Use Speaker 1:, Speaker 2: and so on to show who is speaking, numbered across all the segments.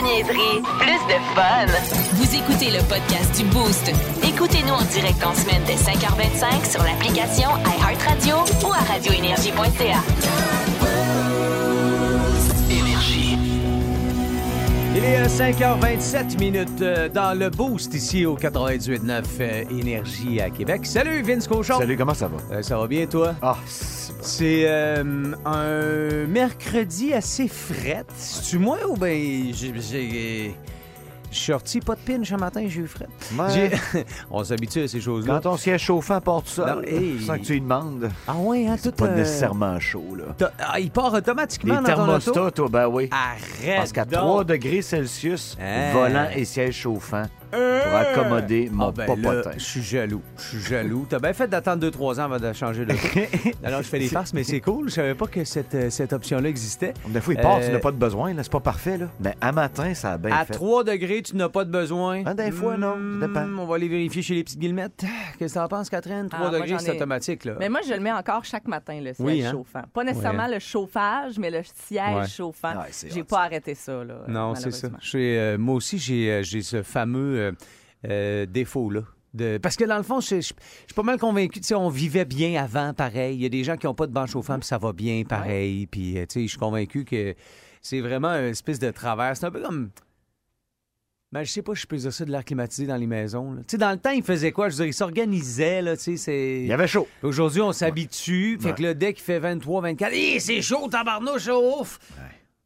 Speaker 1: de niaiserie, plus de fun.
Speaker 2: Vous écoutez le podcast du Boost.
Speaker 1: Écoutez-nous en direct en semaine dès 5h25 sur l'application iHeartRadio ou à radioénergie.ca.
Speaker 3: Il est euh, 5h27 minutes euh, dans le boost ici au 98.9 euh, Énergie à Québec. Salut Vince Cochon.
Speaker 4: Salut, comment ça va?
Speaker 3: Euh, ça va bien toi?
Speaker 4: Ah. C'est
Speaker 3: euh, un mercredi assez fret. C'est-tu moi ou ben j'ai... Je suis sorti pas de pinch ce matin, j'ai eu fret.
Speaker 4: Ouais.
Speaker 3: J'ai- On s'habitue à ces choses-là.
Speaker 4: Quand ton siège chauffant
Speaker 3: Non, hey.
Speaker 4: sans que tu lui demandes,
Speaker 3: Ah ouais, hein, tout...
Speaker 4: pas
Speaker 3: euh,
Speaker 4: nécessairement chaud, là.
Speaker 3: t'as- Ah, il part
Speaker 4: Les
Speaker 3: automatiquement dans ton auto?
Speaker 4: thermostats, toi, ben oui.
Speaker 3: Arrête
Speaker 4: Parce qu'à
Speaker 3: donc.
Speaker 4: 3 degrés Celsius,
Speaker 3: Hein?
Speaker 4: volant et siège chauffant pour
Speaker 3: Euh.
Speaker 4: accommoder mon
Speaker 3: Ah ben
Speaker 4: popotin.
Speaker 3: Je suis jaloux. Je suis jaloux. T'as bien fait d'attendre 2-3 ans avant de changer de Alors, je fais des farces, mais c'est cool. Je savais pas que cette, euh, cette option-là existait.
Speaker 4: Des fois, il part,
Speaker 3: Euh,
Speaker 4: tu n'as pas de besoin, là. C'est pas parfait, là. Mais à matin, ça a bien
Speaker 3: À
Speaker 4: fait.
Speaker 3: 3 degrés, tu n'as pas de besoin.
Speaker 4: Ah, des fois, non. Ça dépend.
Speaker 3: Hmm, On va aller vérifier chez les petites guillemettes. Qu'est-ce que t'en penses, Catherine? 3
Speaker 5: Ah,
Speaker 3: degrés, c'est
Speaker 5: ai-
Speaker 3: automatique, là.
Speaker 5: Mais moi, je le mets encore chaque matin, le siège
Speaker 3: Oui, hein?
Speaker 5: chauffant. Pas nécessairement
Speaker 3: Ouais.
Speaker 5: le chauffage, mais le siège
Speaker 3: Ouais.
Speaker 5: chauffant.
Speaker 4: Ouais,
Speaker 5: J'ai pas arrêté ça, là.
Speaker 3: Non, c'est ça. euh, moi aussi, j'ai, euh, j'ai ce fameux euh, euh, défaut-là. De... Parce que dans le fond, je je- je suis pas mal convaincu. Tu sais, on vivait bien avant, pareil. Il y a des gens qui n'ont pas de banc chauffant, puis ça va bien, pareil. Puis, euh, tu sais, je suis convaincu que c'est vraiment une espèce de travers. C'est un peu comme. Ben, je sais pas, si je peux dire ça de l'air climatisé dans les maisons. Tu sais, dans le temps, ils faisaient quoi? Je veux dire, ils s'organisaient, là, tu sais, c'est...
Speaker 4: Il y avait chaud.
Speaker 3: Aujourd'hui, on s'habitue. Fait
Speaker 4: Ouais.
Speaker 3: que dès qu'il fait 23, 24, Hé, c'est chaud, tabarnouche, ouf!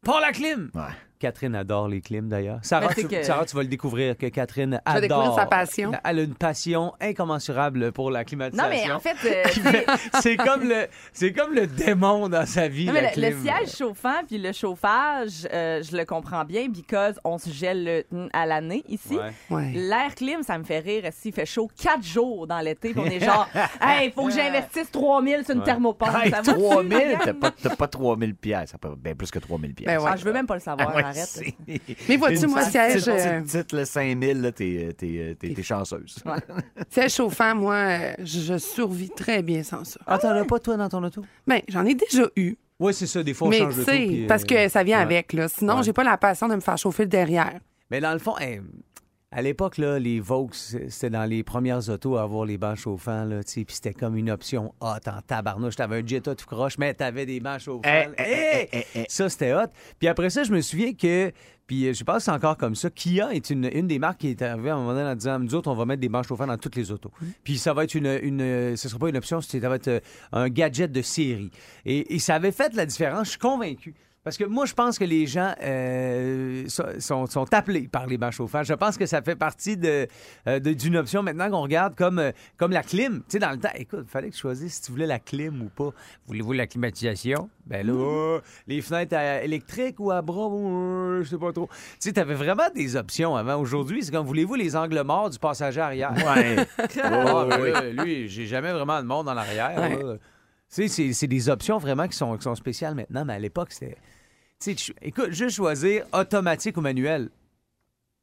Speaker 3: Pas la clim!
Speaker 4: Ouais.
Speaker 3: Catherine adore les clims, d'ailleurs. Sarah,
Speaker 5: Ben, c'est
Speaker 3: tu,
Speaker 5: que-
Speaker 3: Sarah, tu vas le découvrir que Catherine
Speaker 6: vas
Speaker 3: adore.
Speaker 6: découvrir sa passion.
Speaker 3: Elle a une passion incommensurable pour la climatisation.
Speaker 5: Non, mais en fait, euh,
Speaker 3: c'est comme le c'est comme le démon dans sa vie
Speaker 5: non, mais
Speaker 3: la
Speaker 5: le, le
Speaker 3: clim.
Speaker 5: siège chauffant puis le chauffage, euh, je le comprends bien, because on se gèle le- à l'année ici.
Speaker 3: Ouais.
Speaker 6: Ouais.
Speaker 5: L'air clim, ça me fait rire. S'il fait chaud quatre jours dans l'été, on est genre, hey, faut que j'investisse 3000 sur une
Speaker 3: Ouais.
Speaker 5: thermopompe.
Speaker 4: Hey,
Speaker 5: ça va
Speaker 4: 3000, t'as pas, t'as pas 3000 pièces. Ça peut bien plus que 3000 pièces.
Speaker 6: Ben ouais.
Speaker 5: Ah, je veux même pas le savoir,
Speaker 4: Ah ouais,
Speaker 5: arrête.
Speaker 6: Mais vois-tu, moi, siège,
Speaker 4: petite-
Speaker 6: euh,
Speaker 4: le 5000, là, t'es, t'es, chanceuse.
Speaker 6: siège chauffant, moi, euh, je, survis très bien sans ça.
Speaker 3: Ah, t'en as pas toi dans ton auto?
Speaker 6: Ben, j'en ai déjà eu.
Speaker 3: Oui, c'est ça, des fois on
Speaker 6: mais
Speaker 3: change de puis, euh,
Speaker 6: parce que ça vient
Speaker 3: ouais.
Speaker 6: avec, là. Sinon,
Speaker 3: Ouais.
Speaker 6: j'ai pas la passion de me faire chauffer le derrière.
Speaker 3: Mais dans le fond, hey, à l'époque, là, les Vaux, c'était dans les premières autos à avoir les bancs chauffants, là, tu puis c'était comme une option hot en tabarnouche. T'avais un Jetta tout croche, mais t'avais des bancs chauffants.
Speaker 4: Eh, eh,
Speaker 3: Hey!
Speaker 4: eh, eh, eh.
Speaker 3: Ça, c'était hot. Puis après ça, je me souviens que, puis euh, je pense que c'est encore comme ça, Kia est une, une des marques qui est arrivée à un moment donné en disant, nous autres, on va mettre des bancs chauffants dans toutes les autos. Puis ça va être une, une ce sera pas une option, ça va être euh, un gadget de série. Et, et ça avait fait la différence, je suis convaincu. Parce que moi, je pense que les gens euh, so- sont, sont appelés par les bancs chauffants. Je pense que ça fait partie de, euh, de- d'une option maintenant qu'on regarde comme, euh, comme la clim. Tu sais, dans le temps, écoute, il fallait que tu choisisses si tu voulais la clim ou pas. Voulez-vous la climatisation? Ben là, euh, les fenêtres à- électriques ou à bras, euh, je sais pas trop. Tu sais, t'avais vraiment des options avant. Aujourd'hui, c'est comme, voulez-vous les angles morts du passager arrière?
Speaker 4: Ouais.
Speaker 3: Ben là, lui, j'ai jamais vraiment de monde en arrière.
Speaker 6: Ouais.
Speaker 3: sais, c'est- c'est des options vraiment qui sont, qui sont spéciales maintenant, mais à l'époque, c'était. Tu sais, tu- écoute, juste choisir automatique ou manuel.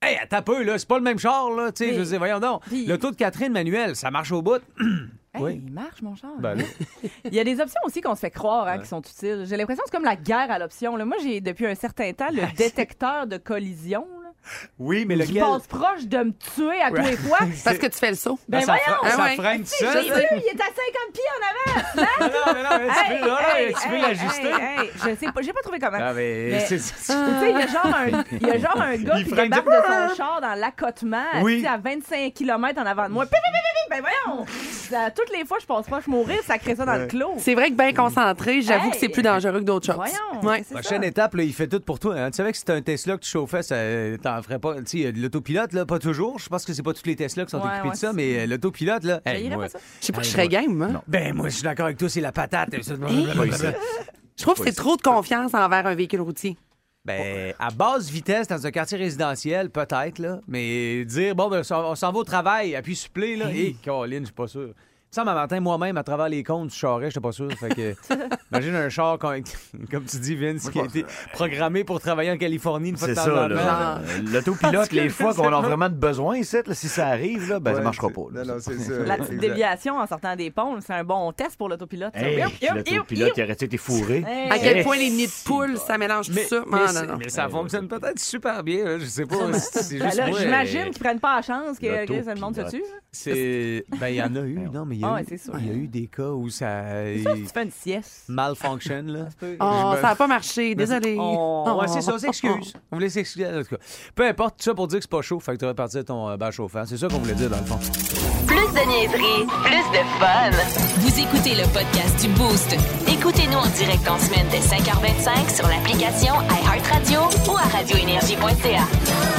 Speaker 3: Hey, attends un peu, là, c'est pas le même char, là. Tu sais,
Speaker 5: Mais-
Speaker 3: je veux dire, voyons donc.
Speaker 5: Puis-
Speaker 3: Le taux de Catherine manuel, ça marche au bout.
Speaker 5: Hey,
Speaker 3: Oui.
Speaker 5: il marche, mon char.
Speaker 3: Ben là.
Speaker 5: Il y a des options aussi qu'on se fait croire hein, qui sont utiles. J'ai l'impression que c'est comme la guerre à l'option. là. Moi, j'ai depuis un certain temps le détecteur de collision. là,
Speaker 3: Oui, mais
Speaker 5: qui passe proche de me tuer à tous les fois.
Speaker 6: Parce que tu fais le saut.
Speaker 5: Ben
Speaker 3: ça,
Speaker 5: voyons!
Speaker 3: fre- ça
Speaker 6: Ah
Speaker 3: freine tout
Speaker 5: J'ai
Speaker 3: seul.
Speaker 5: vu, il est à 50 pieds en avant!
Speaker 3: Non, non, mais non, mais tu peux, non, non, tu peux
Speaker 5: hey,
Speaker 3: l'ajuster?
Speaker 5: hey, hey, Je sais pas, j'ai pas trouvé comment.
Speaker 3: Ah, mais
Speaker 5: Tu sais, il y a genre un, il y a genre un gars
Speaker 3: Il
Speaker 5: qui débarque
Speaker 3: de-
Speaker 5: de son char dans l'accotement,
Speaker 3: Oui.
Speaker 5: à 25 km en avant de moi. Pi, pi, pi, pi, pi, Ben voyons! Ça, toutes les fois, je pense pas, je mourir, ça crée ça dans le clos.
Speaker 6: C'est vrai que bien concentré, j'avoue
Speaker 5: Hey.
Speaker 6: que c'est plus dangereux que d'autres choses.
Speaker 5: Voyons!
Speaker 6: Ouais.
Speaker 5: c'est
Speaker 3: Prochaine
Speaker 5: ça.
Speaker 3: étape, là, il fait tout pour toi. hein. Tu savais que si t'as un Tesla que tu chauffais, ça euh, t'en ferait pas. Tu sais, l'autopilote, là, pas toujours. Je pense que c'est pas tous les Tesla qui sont
Speaker 5: Ouais,
Speaker 3: équipés
Speaker 5: ouais,
Speaker 3: de ça,
Speaker 5: c'est-
Speaker 3: mais euh, l'autopilote, là. hey,
Speaker 5: J'haïrais
Speaker 3: moi-
Speaker 5: pas ça?
Speaker 6: Je sais pas que je serais game, moi.
Speaker 3: Ben, moi, je suis d'accord avec toi, c'est la patate.
Speaker 6: Je trouve que c'est trop de confiance envers un véhicule routier.
Speaker 3: Ben, à basse vitesse, dans un quartier résidentiel, peut-être, là. Mais dire, bon, ben, on s'en va au travail, appuie supplé, là. Et, Caroline, je suis pas sûr. Ça, ma matin, moi-même, à travers les comptes du charret, j'étais pas sûr. Fait que, imagine un char, comme, comme tu dis, Vince, qui a été programmé pour travailler en Californie une fois de
Speaker 4: C'est
Speaker 3: temps
Speaker 4: ça,
Speaker 3: en temps.
Speaker 4: là. Euh, L'autopilote, les fois qu'on a vraiment de besoin ici, là, si ça arrive, là, ben, ça marchera pas. là.
Speaker 3: Non, non, c'est ça.
Speaker 5: La petite déviation en sortant des ponts, c'est un bon test pour l'autopilote.
Speaker 4: Hey, l'autopilote, il aurait été fourré?
Speaker 5: Hey.
Speaker 6: À quel point les nids de poule, ça mélange tout
Speaker 3: Mais,
Speaker 6: ça?
Speaker 3: mais
Speaker 6: Non,
Speaker 3: c'est-
Speaker 6: non, non.
Speaker 3: mais ça fonctionne peut-être super bien. là. Je sais pas.
Speaker 5: Ben J'imagine
Speaker 3: euh,
Speaker 5: qu'ils prennent pas la chance que, le monde se tue.
Speaker 3: C'est. Ben, il y en a eu. Non, mais il y a,
Speaker 5: Ah
Speaker 3: eu...
Speaker 5: ouais, c'est sûr.
Speaker 3: il y a eu des cas où ça.
Speaker 5: Ça, si tu fais une sieste.
Speaker 3: malfunction, là.
Speaker 5: ça
Speaker 6: Oh,
Speaker 3: me-
Speaker 6: n'a pas marché, désolé.
Speaker 3: On...
Speaker 6: Oh.
Speaker 3: Ouais, c'est ça, on s'excuse. On voulait s'excuser, en tout cas. Peu importe, tout ça pour dire que c'est pas chaud, fait que tu vas partir ton euh, bar chauffant. C'est ça qu'on voulait dire, dans le fond.
Speaker 1: Plus de niaiserie, plus de fun.
Speaker 2: Vous écoutez le podcast du Boost.
Speaker 1: Écoutez-nous en direct en semaine dès 5h25 sur l'application iHeartRadio ou à radioénergie.ca.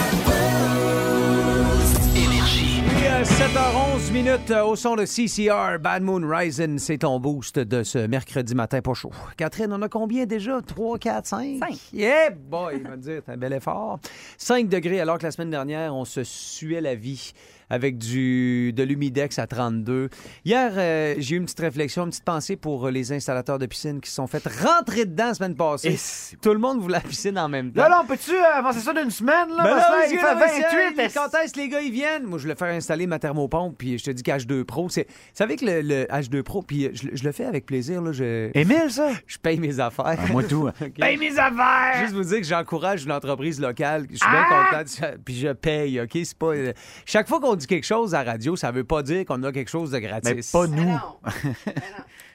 Speaker 3: 7h11 minutes euh, au son de CCR, Bad Moon Rising, c'est ton boost de ce mercredi matin pas chaud. Catherine, on a combien déjà? 3, 4, 5?
Speaker 5: Cinq.
Speaker 3: Yeah, boy, il va te dire, c'est un bel effort. 5 degrés alors que la semaine dernière, on se suait la vie avec du, de l'humidex à 32. Hier, euh, j'ai eu une petite réflexion, une petite pensée pour euh, les installateurs de piscine qui se sont fait rentrer dedans la semaine passée.
Speaker 4: Et
Speaker 3: Tout le monde voulait la piscine en même temps.
Speaker 4: Là, là, on peut-tu euh, avancer ça d'une semaine, là?
Speaker 3: Ben là,
Speaker 4: il fait
Speaker 3: le
Speaker 4: 28.
Speaker 3: monsieur, Quand est-ce que les gars ils viennent? Moi, je le fais installer ma thermopompe, puis je te dis qu'H2 Pro, c'est. Vous savez que le, le H2 Pro, puis je, je le fais avec plaisir, là. Je,
Speaker 4: Émile, ça?
Speaker 3: je paye mes affaires.
Speaker 4: Ah, moi, tout.
Speaker 3: OK?
Speaker 4: Paye mes affaires!
Speaker 3: Juste vous dire que j'encourage une entreprise locale. Je suis bien content, puis je paye, OK? C'est pas. euh, Chaque fois qu'on dit quelque chose à radio, ça veut pas dire qu'on a quelque chose de gratis.
Speaker 4: Mais pas
Speaker 6: Mais
Speaker 4: nous.
Speaker 6: non.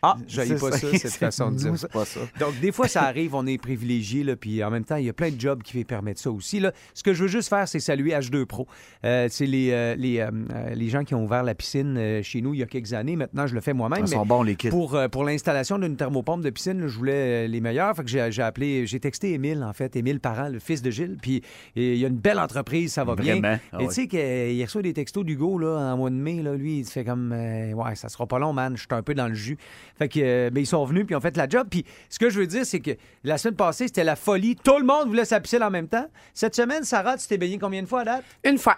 Speaker 3: Ah, je pas ça,
Speaker 4: ça.
Speaker 3: cette façon de dire
Speaker 4: c'est pas ça.
Speaker 3: Donc, des fois, ça arrive, on est privilégié, là, puis en même temps, il y a plein de jobs qui permettent ça aussi. Là. Ce que je veux juste faire, c'est saluer H2 Pro. Euh, c'est les, euh, les, euh, les gens qui ont ouvert la piscine euh, chez nous il y a quelques années. Maintenant, je le fais moi-même.
Speaker 4: Ils sont bons, les kits.
Speaker 3: pour, euh, pour l'installation d'une thermopompe de piscine, là, je voulais euh, les meilleurs. Fait que j'ai, appelé, j'ai texté Émile, en fait, Émile Parent, le fils de Gilles. Puis et il y a une belle entreprise, ça va bien.
Speaker 4: Ah
Speaker 3: Et tu sais qu'il reçoit des textos d'Hugo là, en mois de mai. Là, lui, il se fait comme euh, Ouais, ça sera pas long, man. Je suis un peu dans le jus. Fait que, euh, ben, ils sont venus puis ils ont fait la job. Puis ce que je veux dire, c'est que la semaine passée, c'était la folie. Tout le monde voulait sa piscine en même temps. Cette semaine, Sarah, tu t'es baigné combien de fois à date?
Speaker 6: Une fois.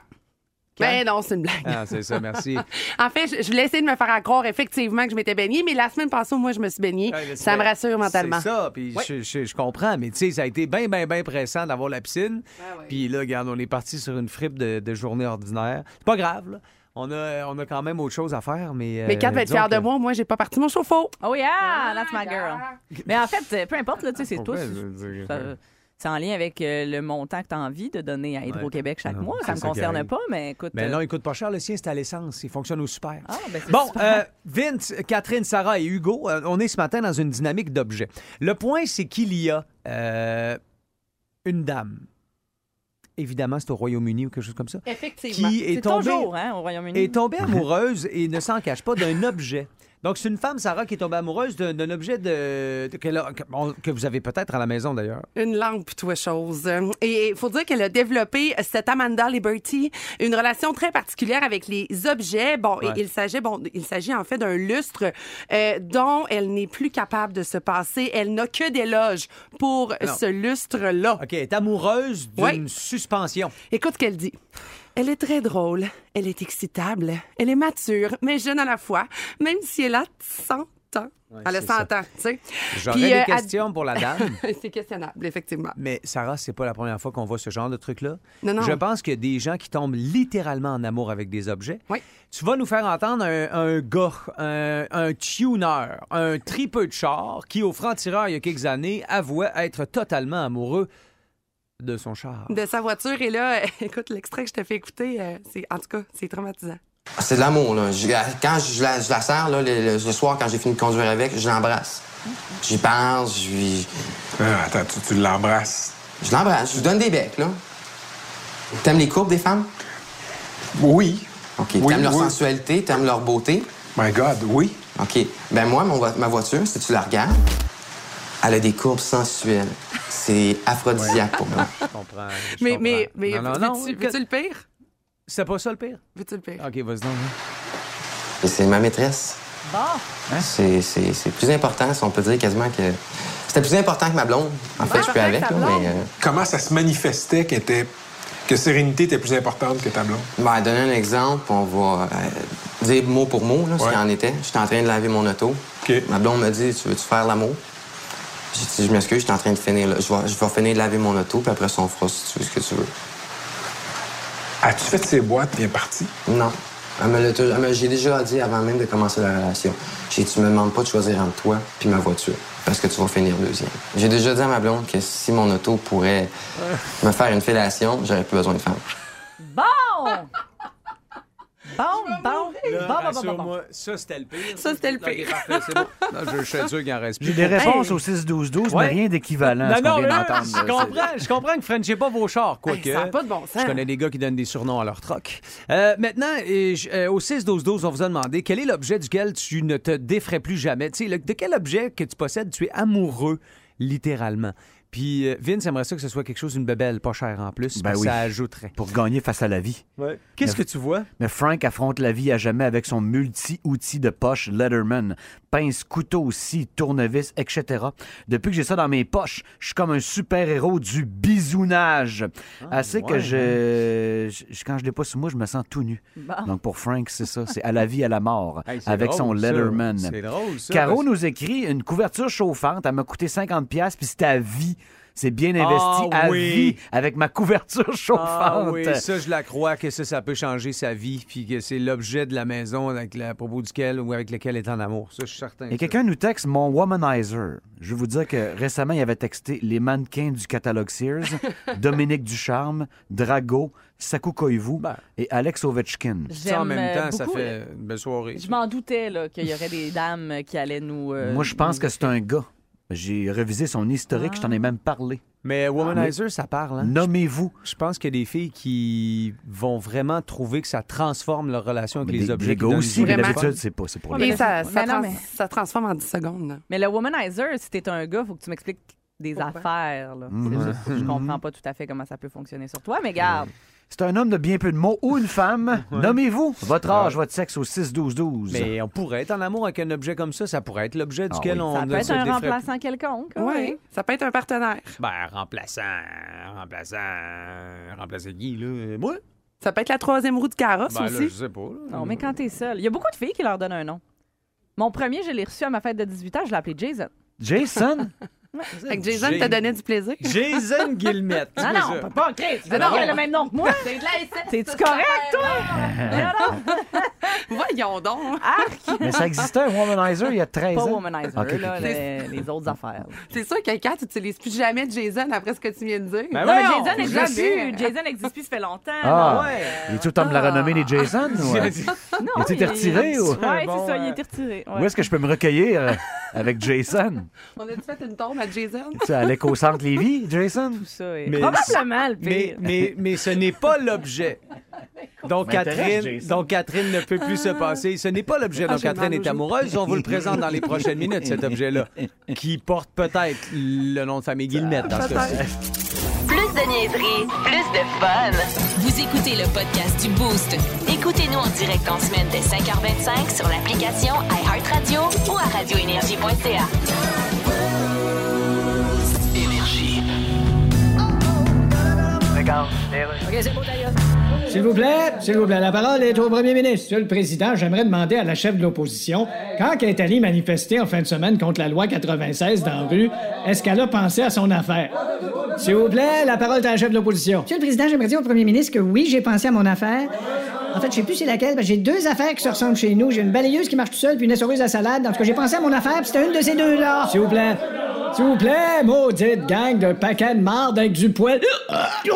Speaker 6: Ben non, c'est une blague.
Speaker 3: Ah, c'est ça, merci.
Speaker 6: En fait, je, je voulais essayer de me faire croire effectivement que je m'étais baignée, mais la semaine passée, moi, je me suis baignée.
Speaker 3: Ouais,
Speaker 6: ça me rassure mentalement.
Speaker 3: C'est ça, puis je, je- je comprends, mais tu sais, ça a été bien, bien, bien pressant d'avoir la piscine. Puis là, regarde, on est parti sur une fripe de, de journée ordinaire. C'est pas grave, là. On a, on a quand même autre chose à faire, mais...
Speaker 6: Mais
Speaker 3: euh,
Speaker 6: Kat va être fière de moi. Moi, j'ai pas parti mon chauffe-eau.
Speaker 5: Oh yeah, that's my girl. Mais en fait, euh, peu importe, là, tu sais, c'est Ça- C'est en lien avec euh, le montant que tu as envie de donner à Hydro-Québec chaque mois. Ça me
Speaker 3: ça qui
Speaker 5: concerne pas, mais écoute.
Speaker 3: Mais
Speaker 5: euh,
Speaker 3: non, il coûte pas cher. Le sien, c'est à l'essence. Il fonctionne au super.
Speaker 5: Ah, ben
Speaker 3: Bon,
Speaker 5: super.
Speaker 3: euh, Vince, Catherine, Sarah et Hugo, euh, on est ce matin dans une dynamique d'objets. Le point, c'est qu'il y a euh, une dame. Évidemment, c'est au Royaume-Uni ou quelque chose comme ça.
Speaker 6: Effectivement.
Speaker 3: Qui est, tombée,
Speaker 5: toujours, hein, au Royaume-Uni.
Speaker 3: est tombée amoureuse et ne s'en cache pas d'un objet. Donc, c'est une femme, Sarah, qui est tombée amoureuse d'un objet de, de- qu'elle a- que, vous avez peut-être à la maison, d'ailleurs.
Speaker 6: Une lampe, toi, chose. Et il faut dire qu'elle a développé, cette Amanda Liberty, une relation très particulière avec les objets. Bon,
Speaker 3: Ouais.
Speaker 6: il s'agit, bon, il s'agit en fait d'un lustre euh, dont elle n'est plus capable de se passer. Elle n'a que des loges pour
Speaker 3: Non.
Speaker 6: ce lustre-là.
Speaker 3: OK, elle est amoureuse d'une
Speaker 6: Ouais.
Speaker 3: suspension.
Speaker 6: Écoute ce qu'elle dit. Elle est très drôle, elle est excitable, elle est mature, mais jeune à la fois, même si elle a 100 ans. elle a
Speaker 3: c'est
Speaker 6: 100
Speaker 3: ça.
Speaker 6: ans, tu sais.
Speaker 3: J'aurais des
Speaker 6: euh, elle-
Speaker 3: questions pour la dame.
Speaker 6: C'est questionnable, effectivement.
Speaker 3: Mais Sarah, c'est pas la première fois qu'on voit ce genre de truc-là.
Speaker 6: Non, non.
Speaker 3: Je pense qu'il y a des gens qui tombent littéralement en amour avec des objets.
Speaker 6: Oui.
Speaker 3: Tu vas nous faire entendre un, un gars, un, un tuner, un tripeux de char qui, au franc-tireur il y a quelques années, avouait être totalement amoureux de son char.
Speaker 6: de sa voiture. Et là, écoute, l'extrait que je te fais écouter, euh, c'est, en tout cas, c'est traumatisant.
Speaker 7: C'est de l'amour, là. Je- quand je la, je la sers, là, le, le- le soir, quand j'ai fini de conduire avec, je l'embrasse. J'y pense, je lui...
Speaker 8: Ah, attends, tu, tu l'embrasses.
Speaker 7: Je l'embrasse, je lui donne des becs, là. T'aimes les courbes des femmes?
Speaker 8: Oui.
Speaker 7: OK.
Speaker 8: Oui,
Speaker 7: t'aimes leur
Speaker 8: oui.
Speaker 7: sensualité, t'aimes leur beauté?
Speaker 8: My God, oui.
Speaker 7: OK. Ben moi, mon vo- ma voiture, si tu la regardes, elle a des courbes sensuelles. C'est aphrodisiaque pour moi.
Speaker 3: Je comprends. je
Speaker 6: Mais,
Speaker 3: comprends.
Speaker 6: mais, mais
Speaker 3: non, non, non,
Speaker 6: veux-tu,
Speaker 3: que-
Speaker 6: veux-tu le pire?
Speaker 3: C'est pas ça le pire?
Speaker 6: Veux-tu le pire?
Speaker 3: OK, vas-y donc. hein.
Speaker 7: Et c'est ma maîtresse.
Speaker 5: Bon.
Speaker 7: C'est, c'est, c'est plus important, si on peut dire quasiment que... C'était plus important que ma blonde. En fait,
Speaker 6: Ah,
Speaker 7: je suis plus avec, là, mais... euh,
Speaker 8: Comment ça se manifestait qu'était que Sérénité était plus importante que ta blonde?
Speaker 7: Ben, donner un exemple, on va. euh, dire mot pour mot là, ce qu'il en était. J'étais en train de laver mon auto.
Speaker 8: OK.
Speaker 7: Ma blonde me dit Tu veux-tu faire l'amour? J'ai dit Je m'excuse, j'étais en train de finir. là. Je vais, je vais finir de laver mon auto, puis après ça, on fera si tu veux ce que tu veux.
Speaker 8: As-tu fait ses boîtes bien parti?
Speaker 7: Non. J'ai déjà dit avant même de commencer la relation. J'ai dit Tu me demandes pas de choisir entre toi puis ma voiture, parce que tu vas finir deuxième. J'ai déjà dit à ma blonde que si mon auto pourrait me faire une fellation, j'aurais plus besoin de femme.
Speaker 5: Bon! Bon, bon, bon, bon, bon, bon,
Speaker 3: ça, c'était le pire.
Speaker 6: Ça, c'était le pire.
Speaker 3: parfait, c'est bon. Non, je, suis sûr qu'il en reste
Speaker 4: J'ai des réponses
Speaker 5: Hey.
Speaker 4: au 6-12-12,
Speaker 3: Ouais.
Speaker 4: mais rien d'équivalent à ce
Speaker 3: Non,
Speaker 4: qu'on
Speaker 3: non,
Speaker 4: vient
Speaker 3: là,
Speaker 4: d'entendre.
Speaker 3: je comprends, je comprends que Frenchez pas vos chars,
Speaker 6: Hey,
Speaker 3: quoique.
Speaker 6: ça n'a pas de bon sens.
Speaker 3: Je connais des gars qui donnent des surnoms à leur troc. Euh, maintenant, euh, euh, au 6-12-12, on vous a demandé quel est l'objet duquel tu ne te défrais plus jamais. Tu sais, de quel objet que tu possèdes tu es amoureux, littéralement. Puis euh, Vince aimerait ça que ce soit quelque chose d'une bebelle pas chère en plus,
Speaker 4: Ben
Speaker 3: parce que
Speaker 4: oui.
Speaker 3: ça ajouterait.
Speaker 4: Pour gagner face à la vie.
Speaker 3: Qu'est-ce que tu vois?
Speaker 4: Mais Frank affronte la vie à jamais avec son multi-outil de poche Letterman. Pince, couteau aussi, tournevis, etc. Depuis que j'ai ça dans mes poches, je suis comme un super-héros du bisounage. Assez que
Speaker 3: ouais,
Speaker 4: je, je- Quand je l'ai pas sur moi, je me sens tout nu.
Speaker 5: Bon.
Speaker 4: Donc pour Frank, c'est ça. C'est à la vie, à la mort.
Speaker 3: Hey,
Speaker 4: avec son
Speaker 3: drôle.
Speaker 4: Letterman.
Speaker 3: C'est drôle, ça.
Speaker 4: Caro
Speaker 3: parce-
Speaker 4: nous écrit une couverture chauffante. Elle m'a coûté 50$, puis c'était à vie. C'est bien investi
Speaker 3: Ah,
Speaker 4: à
Speaker 3: oui.
Speaker 4: vie avec ma couverture chauffante.
Speaker 3: Ah oui, ça, je la crois que ça, ça peut changer sa vie, puis que c'est l'objet de la maison avec la, à propos duquel ou avec lequel elle est en amour. Ça, je suis certain.
Speaker 4: Et quelqu'un nous texte mon womanizer. Je vais vous dire que récemment, il avait texté les mannequins du catalogue Sears, Dominique Ducharme, Drago, Saku Koivu
Speaker 3: Ben.
Speaker 4: et Alex Ovechkin.
Speaker 3: Ça, en même
Speaker 5: euh,
Speaker 3: temps, ça
Speaker 5: beaucoup,
Speaker 3: fait une belle soirée.
Speaker 5: Je m'en doutais là, qu'il y aurait des dames qui allaient nous. euh,
Speaker 4: Moi, je pense
Speaker 5: nous
Speaker 4: que c'est un gars. J'ai revisé son historique, je t'en ai même parlé.
Speaker 3: Mais Womanizer, ça parle, hein?
Speaker 4: Nommez-vous.
Speaker 3: Je pense qu'il y a des filles qui vont vraiment trouver que ça transforme leur relation avec
Speaker 4: Mais
Speaker 3: les
Speaker 4: des-
Speaker 3: objets.
Speaker 4: des aussi, mais d'habitude, c'est pas, c'est pour
Speaker 5: Ouais,
Speaker 4: les
Speaker 6: ça,
Speaker 5: mais non,
Speaker 6: trans-
Speaker 5: mais-
Speaker 6: ça transforme en 10 secondes. là.
Speaker 5: Mais le womanizer, si t'es un gars, faut que tu m'expliques des
Speaker 6: Pourquoi?
Speaker 5: affaires. Là.
Speaker 4: Mhm.
Speaker 5: Juste je comprends pas tout à fait comment ça peut fonctionner sur toi, mais garde.
Speaker 4: C'est un homme de bien peu de mots ou une femme. Nommez-vous votre âge, votre sexe au 6-12-12.
Speaker 3: Mais on pourrait être en amour avec un objet comme ça. Ça pourrait être l'objet
Speaker 4: Ah
Speaker 3: duquel
Speaker 4: oui.
Speaker 3: on
Speaker 5: Ça peut être un remplaçant quelconque.
Speaker 6: Oui,
Speaker 5: oui.
Speaker 6: ça peut être un partenaire.
Speaker 3: Ben, remplaçant. Remplaçant. Remplaçant qui, là? Moi?
Speaker 6: Ça peut être la troisième roue de carrosse
Speaker 3: Ben, là,
Speaker 6: aussi.
Speaker 3: je sais pas. là.
Speaker 5: Non, mais quand t'es seul. Il y a beaucoup de filles qui leur donnent un nom. Mon premier, je l'ai reçu à ma fête de 18 ans, je l'ai appelé Jason.
Speaker 4: Jason?
Speaker 6: Fait que Jason t'a donné du plaisir.
Speaker 3: Jason Guillemette.
Speaker 5: Non, non,
Speaker 3: ça.
Speaker 5: pas, pas Chris.
Speaker 3: Ah,
Speaker 5: non,
Speaker 3: non.
Speaker 5: il a le même nom que moi.
Speaker 6: C'est de la
Speaker 5: T'es-tu correct, toi?
Speaker 6: Voyons donc.
Speaker 4: Mais ça existait, un womanizer, il y a 13
Speaker 5: Pas
Speaker 4: ans?
Speaker 5: womanizer,
Speaker 4: Ok, ok.
Speaker 5: là, les, les autres affaires.
Speaker 6: C'est sûr que Kat, tu n'utilises plus jamais Jason après ce que tu viens de dire.
Speaker 3: Ben
Speaker 5: Non, mais Jason n'existe
Speaker 6: jamais.
Speaker 5: plus. Jason n'existe plus, ça fait longtemps.
Speaker 4: Ah,
Speaker 3: Ouais.
Speaker 4: il est tout le temps de la renommer les Jason? ou, euh,
Speaker 5: Non,
Speaker 4: Il a été retiré, ou-
Speaker 5: Oui, c'est ça, il a
Speaker 3: euh,
Speaker 5: été retiré. ouais.
Speaker 4: Où est-ce que je peux me recueillir euh, avec Jason?
Speaker 6: On a-tu fait une tombe à Jason?
Speaker 4: Tu à l'éco-centre Lévis, Jason?
Speaker 5: Tout ça est-
Speaker 3: Mais-
Speaker 5: Probablement le
Speaker 3: Mais,
Speaker 5: pire.
Speaker 3: mais, mais ce n'est pas l'objet dont
Speaker 4: M'intéresse,
Speaker 3: Catherine, dont Catherine ne peut plus se passer. Ce n'est pas l'objet dont
Speaker 6: Ah, j'ai
Speaker 3: Catherine est amoureuse. On vous le présente dans les prochaines minutes, cet objet-là, qui porte peut-être le nom de famille Guillemette dans ce cas-ci.
Speaker 1: Plus de niaiserie, plus de fun.
Speaker 2: Vous écoutez le podcast du Boost.
Speaker 1: Écoutez-nous en direct en semaine dès 5h25 sur l'application iHeartRadio ou à radioénergie.ca.
Speaker 9: S'il vous plaît, s'il vous plaît, la parole est au premier ministre. Monsieur le Président, j'aimerais demander à la chef de l'opposition, quand elle est allée manifester en fin de semaine contre la loi 96 dans la rue, est-ce qu'elle a pensé à son affaire? S'il vous plaît, la parole est à la chef de l'opposition.
Speaker 10: Monsieur le Président, j'aimerais dire au premier ministre que oui, j'ai pensé à mon affaire. En fait, je sais plus c'est laquelle, parce que j'ai deux affaires qui se ressemblent chez nous. J'ai une balayeuse qui marche tout seule, puis une essoreuse à salade. En tout cas, j'ai pensé à mon affaire, puis c'était une de ces deux-là.
Speaker 9: S'il vous plaît. S'il vous plaît, maudite gang de paquets de marde avec du poil. Je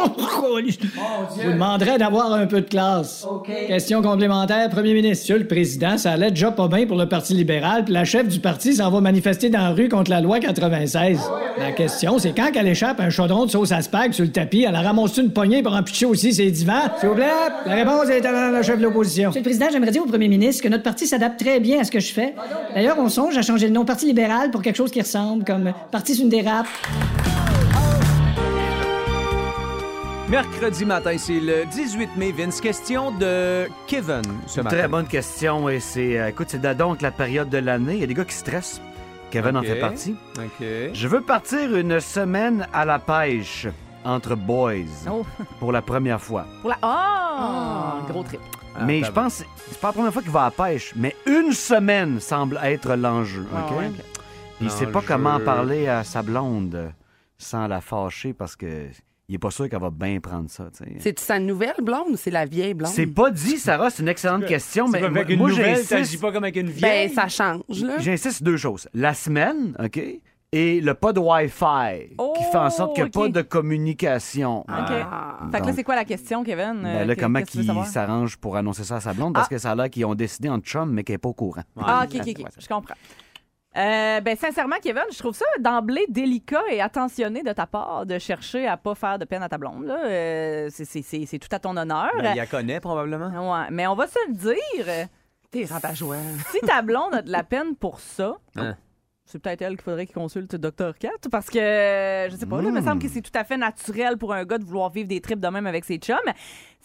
Speaker 9: vous demanderais d'avoir un peu de classe. Question complémentaire, Premier ministre. Monsieur le Président, ça allait déjà pas bien pour le Parti libéral, puis la chef du parti s'en va manifester dans la rue contre la loi 96. La question, c'est quand qu'elle échappe un chaudron de sauce à spag sur le tapis, elle a ramassé une poignée pour en pitcher aussi ses divans? S'il vous plaît, la réponse est à la chef de l'opposition.
Speaker 10: Monsieur le Président, j'aimerais dire au premier ministre que notre parti s'adapte très bien à ce que je fais. D'ailleurs, on songe à changer le nom Parti libéral pour quelque chose qui ressemble, comme Parti sur une dérape.
Speaker 3: Mercredi matin, c'est le 18 mai. Vince, question de Kevin ce matin.
Speaker 4: Très bonne question. Et c'est, euh, écoute, c'est donc la période de l'année. Il y a des gars qui stressent. Kevin en fait partie.
Speaker 3: OK.
Speaker 4: Je veux partir une semaine à la pêche. entre boys
Speaker 5: Oh.
Speaker 4: pour la première fois.
Speaker 5: Pour la... Oh! Gros trip.
Speaker 3: Ah,
Speaker 4: mais je pense que c'est pas la première fois qu'il va à la pêche, mais une semaine semble être l'enjeu.
Speaker 5: Ah,
Speaker 4: OK?
Speaker 5: ouais.
Speaker 4: Puis il sait pas
Speaker 3: L'enjeu.
Speaker 4: comment parler à sa blonde sans la fâcher parce que il est pas sûr qu'elle va bien prendre ça.
Speaker 6: C'est sa nouvelle blonde ou c'est la vieille blonde?
Speaker 4: C'est pas dit, Sarah, c'est une excellente question, mais
Speaker 3: avec une
Speaker 4: moi,
Speaker 3: nouvelle,
Speaker 4: j'insiste-
Speaker 3: pas comme avec une vieille?
Speaker 6: Ben, ça change, là.
Speaker 4: J'insiste sur deux choses. La semaine, OK? Et le pas de Wi-Fi,
Speaker 5: Oh,
Speaker 4: qui fait en sorte qu'il n'y a
Speaker 5: OK.
Speaker 4: pas de communication.
Speaker 5: OK.
Speaker 6: Ah.
Speaker 5: Fait que là, c'est quoi la question, Kevin?
Speaker 4: Ben
Speaker 5: Euh,
Speaker 4: là, comment qu'il
Speaker 5: savoir?
Speaker 4: s'arrange pour annoncer ça à sa blonde? Parce
Speaker 5: Ah.
Speaker 4: que ça a l'air qu'ils ont décidé en chum, mais qu'elle n'est pas au courant.
Speaker 5: Ah, OK, OK, OK. Je comprends. Euh, ben sincèrement, Kevin, je trouve ça d'emblée délicat et attentionné de ta part de chercher à pas faire de peine à ta blonde. là. Euh, c'est- c'est c'est- c'est tout à ton honneur.
Speaker 3: Ben, il la connaît probablement.
Speaker 5: Ouais, mais on va se le dire.
Speaker 6: T'es rabat-joie.
Speaker 5: Si ta blonde a de la peine pour ça,
Speaker 3: Hein?
Speaker 5: c'est peut-être elle qu'il faudrait qu'il consulte Dr. Cat parce que je sais pas, là, il me semble que c'est tout à fait naturel pour un gars de vouloir vivre des trips de même avec ses chums.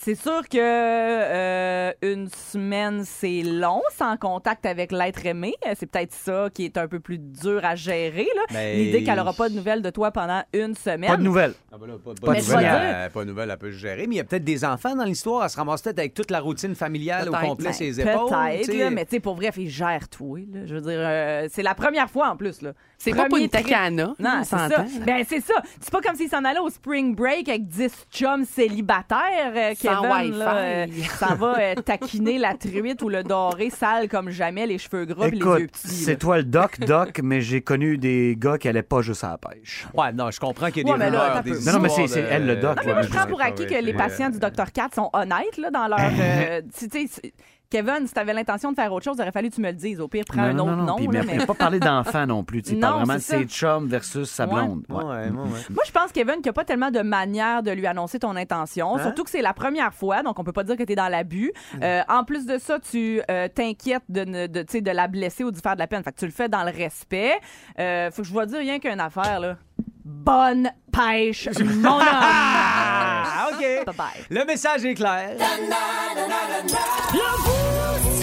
Speaker 5: C'est sûr que euh, une semaine c'est long sans contact avec l'être aimé, c'est peut-être ça qui est un peu plus dur à gérer là. L'idée qu'elle aura pas de nouvelles de toi pendant une semaine.
Speaker 4: Pas de nouvelles.
Speaker 3: Ah, ben là, pas,
Speaker 4: de
Speaker 3: nouvelles,
Speaker 5: nouvelles.
Speaker 3: elle- pas de nouvelles, elle peut se gérer. Mais il y a peut-être des enfants dans l'histoire. Elle se ramasse peut-être avec toute la routine familiale au
Speaker 6: Peut-être.
Speaker 3: complet,
Speaker 5: Ben,
Speaker 3: ses épaules.
Speaker 5: Peut-être,
Speaker 3: tu sais.
Speaker 5: là, mais tu sais, pour vrai, il gère tout. là. Je veux dire, euh, c'est la première fois en plus. là.
Speaker 6: C'est pas pour
Speaker 5: Premier
Speaker 6: une
Speaker 5: trip.
Speaker 6: tacana.
Speaker 5: Non,
Speaker 6: on
Speaker 5: c'est ça.
Speaker 6: s'entend.
Speaker 5: Ben, c'est ça. C'est pas comme s'il s'en allait au spring break avec 10 chums célibataires, euh,
Speaker 6: Sans
Speaker 5: Kevin.
Speaker 6: Wi-Fi.
Speaker 5: là, euh, ça va euh, taquiner la truite ou le doré sale comme jamais, les cheveux gras et les yeux
Speaker 4: Écoute,
Speaker 5: petits.
Speaker 4: c'est
Speaker 5: là.
Speaker 4: toi le doc, doc, mais j'ai connu des gars qui allaient pas juste à la pêche.
Speaker 3: Ouais, non, je comprends qu'il y a
Speaker 5: Ouais,
Speaker 3: des
Speaker 5: mais là,
Speaker 3: rumeurs,
Speaker 5: attends
Speaker 3: des
Speaker 5: un peu.
Speaker 4: Non, non, mais
Speaker 3: histoires
Speaker 4: c'est- c'est
Speaker 3: de-
Speaker 4: elle, le doc,
Speaker 5: Non, mais
Speaker 4: là,
Speaker 5: moi,
Speaker 4: je
Speaker 5: prends pour acquis que les
Speaker 3: c'est-
Speaker 5: patients du Dr. Cat sont honnêtes là, dans leur. euh, tu sais, c'est- Kevin, si t'avais l'intention de faire autre chose, il aurait fallu que tu me le dises. Au pire, prends un
Speaker 4: non,
Speaker 5: autre
Speaker 4: non, non.
Speaker 5: nom.
Speaker 4: Puis,
Speaker 5: là,
Speaker 4: mais
Speaker 5: mais-
Speaker 4: pas parler d'enfants non plus. Tu
Speaker 5: Non,
Speaker 4: pas vraiment de
Speaker 5: c'est ça.
Speaker 4: ses chums versus sa blonde.
Speaker 3: Ouais,
Speaker 4: Ouais.
Speaker 3: ouais, ouais.
Speaker 5: Moi, je pense, Kevin, qu'il n'y a pas tellement de manière de lui annoncer ton intention.
Speaker 3: Hein?
Speaker 5: Surtout que c'est la première fois, donc on peut pas dire que tu es dans l'abus. Euh, en plus de ça, tu euh, t'inquiètes de, ne- de, tu sais, de la blesser ou de faire de la peine. Fait que tu le fais dans le respect. Euh, faut que je vois dire rien qu'une affaire, là. Bonne pêche, mon homme!
Speaker 3: Ah, OK.
Speaker 5: Bye-bye.
Speaker 3: Le message est clair.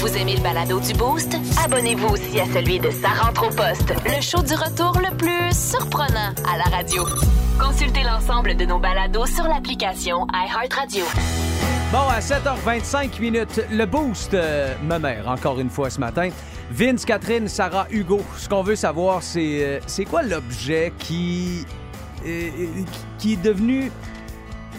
Speaker 1: Vous aimez le balado du Boost? Abonnez-vous aussi à celui de Sa rentre au poste, le show du retour le plus surprenant à la radio. Consultez l'ensemble de nos balados sur l'application iHeartRadio.
Speaker 3: Bon, à 7h25 minutes, le boost, euh, ma mère, encore une fois ce matin. Vince, Catherine, Sarah, Hugo, ce qu'on veut savoir, c'est euh, c'est quoi l'objet qui, euh, qui est devenu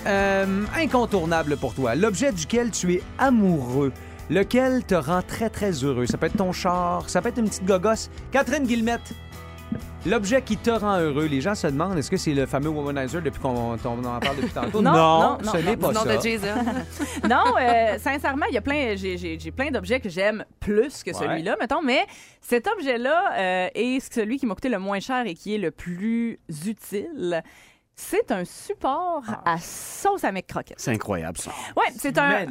Speaker 3: euh, incontournable pour toi? L'objet duquel tu es amoureux, lequel te rend très, très heureux? Ça peut être ton char, ça peut être une petite gogosse. Catherine Guillemette, l'objet qui te rend heureux, les gens se demandent, est-ce que c'est le fameux womanizer depuis qu'on on en parle depuis tantôt?
Speaker 5: Non, non, non,
Speaker 3: ce n'est pas
Speaker 6: nom
Speaker 3: ça.
Speaker 6: de Jason.
Speaker 5: non, euh, sincèrement, il y a plein, j'ai, plein d'objets que j'aime plus que
Speaker 3: Ouais.
Speaker 5: celui-là, mettons, mais cet objet-là euh, est celui qui m'a coûté le moins cher et qui est le plus utile. C'est un support
Speaker 3: Ah.
Speaker 5: à sauce à croquettes.
Speaker 4: C'est incroyable, ça.
Speaker 5: Ouais, c'est un.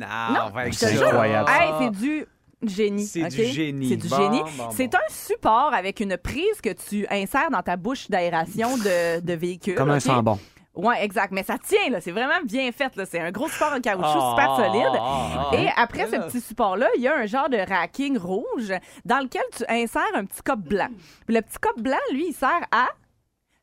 Speaker 4: ça.
Speaker 5: jure.
Speaker 4: Incroyable.
Speaker 5: Hey, c'est du génie.
Speaker 3: C'est du génie.
Speaker 5: C'est du
Speaker 3: Bon,
Speaker 5: génie.
Speaker 3: bon,
Speaker 5: c'est
Speaker 3: bon.
Speaker 5: un support avec une prise que tu insères dans ta bouche d'aération de, de véhicule.
Speaker 4: Comme un sambon.
Speaker 5: Ouais, exact. Mais ça tient, là. C'est vraiment bien fait, là. C'est un gros support en caoutchouc
Speaker 3: Ah,
Speaker 5: super solide.
Speaker 3: ah,
Speaker 5: Et après ce
Speaker 3: Là.
Speaker 5: petit support-là, il y a un genre de racking rouge dans lequel tu insères un petit cop blanc. Puis le petit cop blanc, lui, il sert à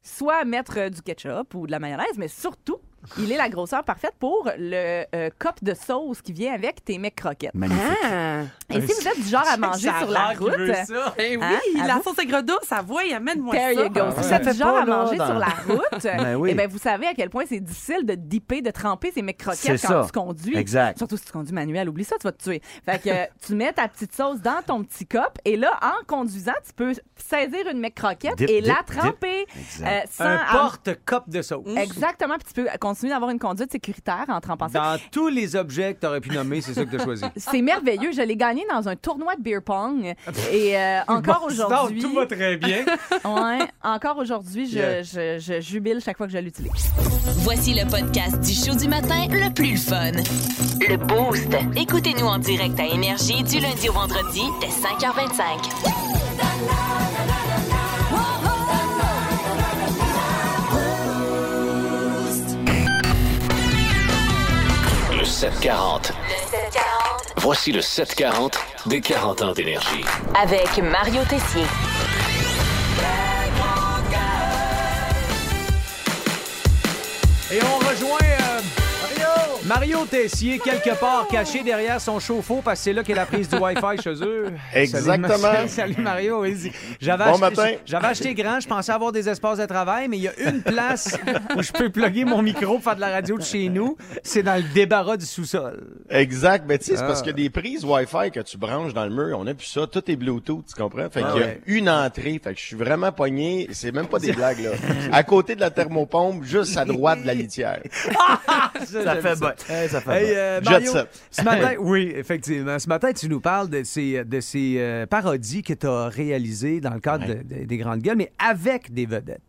Speaker 5: soit mettre euh, du ketchup ou de la mayonnaise, mais surtout, il est la grosseur parfaite pour le euh, cop de sauce qui vient avec tes mecs croquettes.
Speaker 4: Magnifique.
Speaker 6: Ah!
Speaker 5: Et si vous êtes du genre à manger sur la route,
Speaker 3: veut ça.
Speaker 6: Eh oui,
Speaker 5: Hein?
Speaker 6: la
Speaker 5: Avoue-
Speaker 6: sauce aigre douce, ça voit, il amène-moi
Speaker 5: There
Speaker 6: ça.
Speaker 5: you go.
Speaker 4: Ah
Speaker 5: Si vous
Speaker 4: Ça
Speaker 5: êtes
Speaker 4: fait
Speaker 5: du genre à manger
Speaker 4: dans-
Speaker 5: sur la route,
Speaker 4: Ben oui.
Speaker 5: eh ben, vous savez à quel point c'est difficile de dipper, de tremper ces mecs croquettes
Speaker 4: C'est
Speaker 5: quand
Speaker 4: ça.
Speaker 5: tu conduis.
Speaker 4: Exact.
Speaker 5: Surtout si tu conduis manuel. Oublie ça, tu vas te tuer. Fait que euh, tu mets ta petite sauce dans ton petit cop et là, en conduisant, tu peux saisir une mec croquette
Speaker 4: Dip,
Speaker 5: et
Speaker 4: dip,
Speaker 5: la
Speaker 4: dip.
Speaker 5: tremper.
Speaker 4: Exact.
Speaker 5: euh, sans
Speaker 3: Un porte-cop de sauce.
Speaker 5: Exactement. Puis tu peux continuer d'avoir une conduite sécuritaire en trempant ça.
Speaker 3: Dans tous les objets que tu aurais pu nommer, c'est ça que tu as choisi.
Speaker 5: C'est merveilleux. Je l'ai gagné dans un tournoi de beer pong. Et euh, encore
Speaker 3: Bon,
Speaker 5: aujourd'hui.
Speaker 3: Tout va très bien.
Speaker 5: Ouais, encore aujourd'hui, je,
Speaker 3: Yeah.
Speaker 5: je, je jubile chaque fois que je l'utilise.
Speaker 2: Voici le podcast du show du matin le plus fun.
Speaker 1: Le Boost. Écoutez-nous en direct à Énergie du lundi au vendredi dès 5h25.
Speaker 11: 740.
Speaker 1: Le 740
Speaker 11: Voici le 740 des 40 ans d'énergie.
Speaker 1: avec Mario Tessier.
Speaker 3: Et on rejoint Mario Tessier, quelque part caché derrière son chauffe-eau parce que c'est là qu'est la prise du Wi-Fi chez eux.
Speaker 12: Exactement.
Speaker 3: Salut, Salut Mario. vas-y. J'avais
Speaker 12: Bon
Speaker 3: acheté,
Speaker 12: matin.
Speaker 3: J'avais acheté grand, je pensais avoir des espaces de travail, mais il y a une place où je peux plugger mon micro pour faire de la radio de chez nous. C'est dans le débarras du sous-sol.
Speaker 12: Exact. Mais tu sais, c'est
Speaker 3: Ah.
Speaker 12: parce que des prises Wi-Fi que tu branches dans le mur, on a plus ça. Tout est Bluetooth, tu comprends? Fait
Speaker 3: Ah
Speaker 12: qu'il y a
Speaker 3: ouais.
Speaker 12: une entrée. Fait que je suis vraiment pogné. C'est même pas des blagues, là. À côté de la thermopompe, juste à droite de la litière.
Speaker 4: Ça fait bon. Ça fait
Speaker 3: Hey,
Speaker 4: bon.
Speaker 3: euh, Mario, ce matin, oui, effectivement. Ce matin, tu nous parles de ces, de ces euh, parodies que tu as réalisées dans le cadre de- de- des Grandes Gueules, mais avec des vedettes.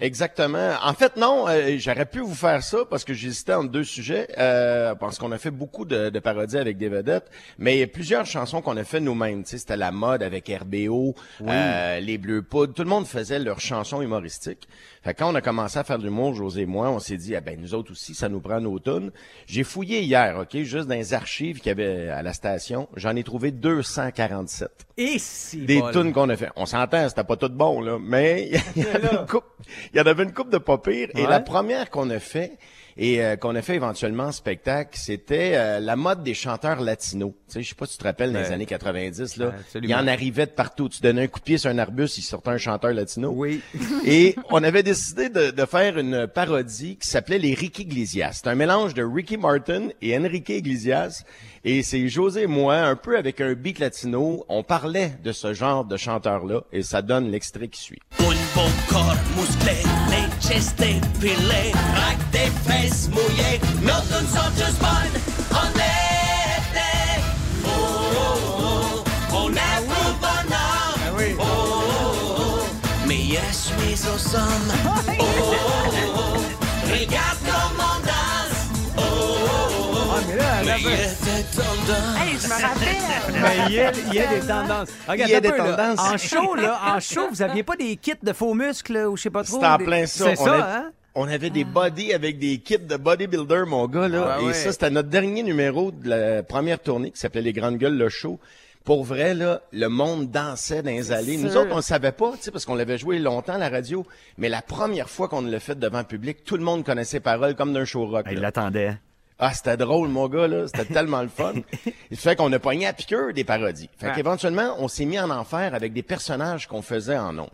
Speaker 12: Exactement. En fait, non, euh, j'aurais pu vous faire ça parce que j'hésitais entre deux sujets, euh, parce qu'on a fait beaucoup de, de parodies avec des vedettes, mais il y a plusieurs chansons qu'on a fait nous-mêmes. Tu sais, C'était la mode avec RBO, euh, les Bleus Poudres, tout le monde faisait leurs chansons humoristiques. Fait que quand on a commencé à faire de l'humour, José et moi, on s'est dit, ah ben nous autres aussi, ça nous prend nos tunes. J'ai fouillé hier, ok, juste dans les archives qu'il y avait à la station, j'en ai trouvé 247
Speaker 3: Et si
Speaker 12: des
Speaker 3: bol.
Speaker 12: tunes qu'on a fait. On s'entend, c'était pas tout bon, là, mais il y, avait une coupe, il y en avait une coupe de pas pire. Et la première qu'on a fait, et euh, qu'on a fait éventuellement en spectacle, c'était euh, la mode des chanteurs latinos. Tu sais, je sais pas si tu te rappelles, dans les
Speaker 3: Ouais.
Speaker 12: années 90, là, il y en arrivait de partout. Tu donnais un coup de pied sur un arbuste, il sortait un chanteur latino.
Speaker 3: Oui.
Speaker 12: Et on avait décidé de, de faire une parodie qui s'appelait les Ricky Iglesias. C'est un mélange de Ricky Martin et Enrique Iglesias. Et c'est José et moi, un peu avec un beat latino, on parlait de ce genre de chanteur-là et ça donne l'extrait qui suit.
Speaker 13: Un bon corps musclé, les chestes pilés, avec des fesses mouillées, nos tunes sont juste bonnes, on est oh, oh, oh, on est pour le bonheur, oh, oh, oh, mais je suis au somme, oh, oh, oh, regarde comment on danse,
Speaker 5: Hey, je me rappelle.
Speaker 3: Mais il y a, il y a des tendances. Regarde,
Speaker 12: Il y a des
Speaker 3: peu, là.
Speaker 12: tendances.
Speaker 3: En show, là, en show, vous aviez pas des kits de faux muscles, là, ou je sais pas trop.
Speaker 12: C'est en
Speaker 3: des-
Speaker 12: plein ça.
Speaker 3: C'est
Speaker 12: on,
Speaker 3: ça,
Speaker 12: a-
Speaker 3: hein?
Speaker 12: on avait des bodies avec des kits de bodybuilder, mon gars, là.
Speaker 3: Ah
Speaker 12: et
Speaker 3: ouais.
Speaker 12: ça, c'était notre dernier numéro de la première tournée qui s'appelait Les Grandes Gueules, le show. Pour vrai, là, le monde dansait dans les allées. Nous
Speaker 5: sûr.
Speaker 12: autres, on le savait pas, tu sais, parce qu'on l'avait joué longtemps à la radio. Mais la première fois qu'on l'a fait devant le public, tout le monde connaissait les paroles comme d'un show rock.
Speaker 4: Il l'attendait.
Speaker 12: Ah, c'était drôle, mon gars, là. C'était tellement le fun. Il fait qu'on a pogné à piqûre des parodies. Fait
Speaker 3: Ouais.
Speaker 12: qu'éventuellement, on s'est mis en enfer avec des personnages qu'on faisait en ondes.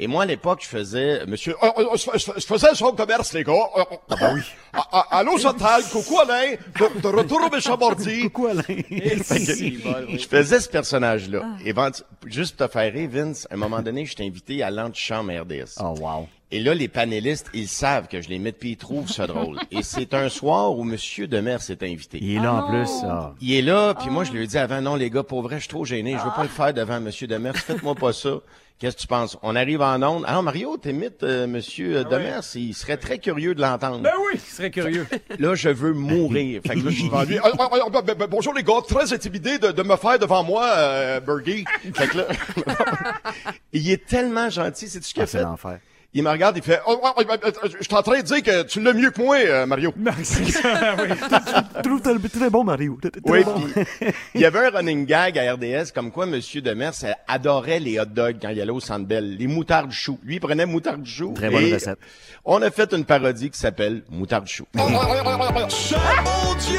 Speaker 12: Et moi, à l'époque, je faisais, monsieur,
Speaker 14: Euh, euh, je, faisais son commerce, les gars. Euh, euh,
Speaker 12: ben oui.
Speaker 14: Allô, Chantal. Coucou, Alain. De, de retour au.
Speaker 4: Coucou, Alain.
Speaker 12: Je faisais ce personnage-là. Éventu- juste pour te faire rire, Vince, à un moment donné, je t'ai invité à l'antichambre RDS.
Speaker 4: Oh, wow.
Speaker 12: Et là, les panélistes, ils savent que je les mets puis ils trouvent ça drôle. Et c'est un soir où Monsieur Demers s'est invité.
Speaker 4: Il est là en plus. ah.
Speaker 12: Il est là, puis moi, je lui ai dit avant, non, les gars, pour vrai, je suis trop gêné. Je veux pas le faire devant Monsieur Demers. Faites-moi pas ça. Qu'est-ce que tu penses? On arrive en onde. Alors, Mario, t'imites euh, Monsieur Demers. Il serait très curieux de l'entendre.
Speaker 3: Ben oui, il serait curieux.
Speaker 12: Là, je veux mourir. Fait que là, je suis
Speaker 14: Ah, ah, ah, ah, ben, ben, bonjour, les gars. Très intimidé de, de me faire devant moi, euh, Bergie.
Speaker 12: Fait que là, il est tellement gentil. C'est tu ce qu'il
Speaker 4: Ah,
Speaker 12: a
Speaker 4: c'est
Speaker 12: fait?
Speaker 14: Il me regarde, il fait oh, oh, oh, oh, oh, Je suis en train de dire que tu l'as mieux que moi, euh, Mario.
Speaker 4: Je trouve très bon, Mario.
Speaker 12: Oui,
Speaker 4: bon.
Speaker 12: il y avait un running gag à RDS comme quoi Monsieur Demers adorait les hot dogs quand il allait au Centre Bell, les moutardes choux. Lui, il prenait moutarde chou.
Speaker 4: Très bonne
Speaker 12: et
Speaker 4: recette.
Speaker 12: On a fait une parodie qui s'appelle Moutarde chou.
Speaker 13: Cher mon Dieu,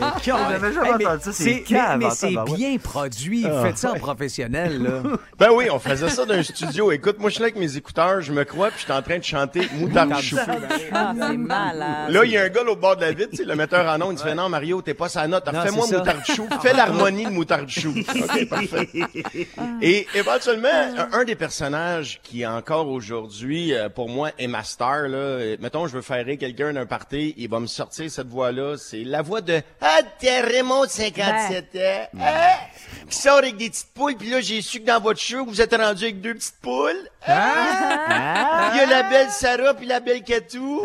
Speaker 3: mais
Speaker 4: On avait jamais
Speaker 3: Hey, mais
Speaker 4: entendu ça, c'est
Speaker 3: mais- c'est
Speaker 4: tabarouette.
Speaker 3: bien produit.
Speaker 12: Ah,
Speaker 3: Faites ça en professionnel, là.
Speaker 12: Ben oui, on faisait ça dans un studio. Écoute, moi, je suis là avec mes écouteurs, je me crois, puis je suis en train de chanter Moutarde chou.
Speaker 5: Ah, c'est malade.
Speaker 12: Là, il y a un gars là, au bord de la vitre, tu sais, le metteur en ondes, il fait non, Mario, t'es pas sa note. Fais-moi moutarde chou. Fais l'harmonie de moutarde chou. OK, parfait. Et éventuellement, un, des personnages qui encore aujourd'hui, euh, pour moi, est ma star, là, euh, mettons, je veux faire rire quelqu'un d'un party, il va me sortir cette voix-là, c'est la voix de Ah, t'es Raymond de 57 ans, hein, qui sort avec des petites poules, puis là, j'ai su que dans votre show, vous êtes rendu avec deux petites poules.
Speaker 3: Ah!
Speaker 12: Il y a la belle Sarah puis la belle Katou.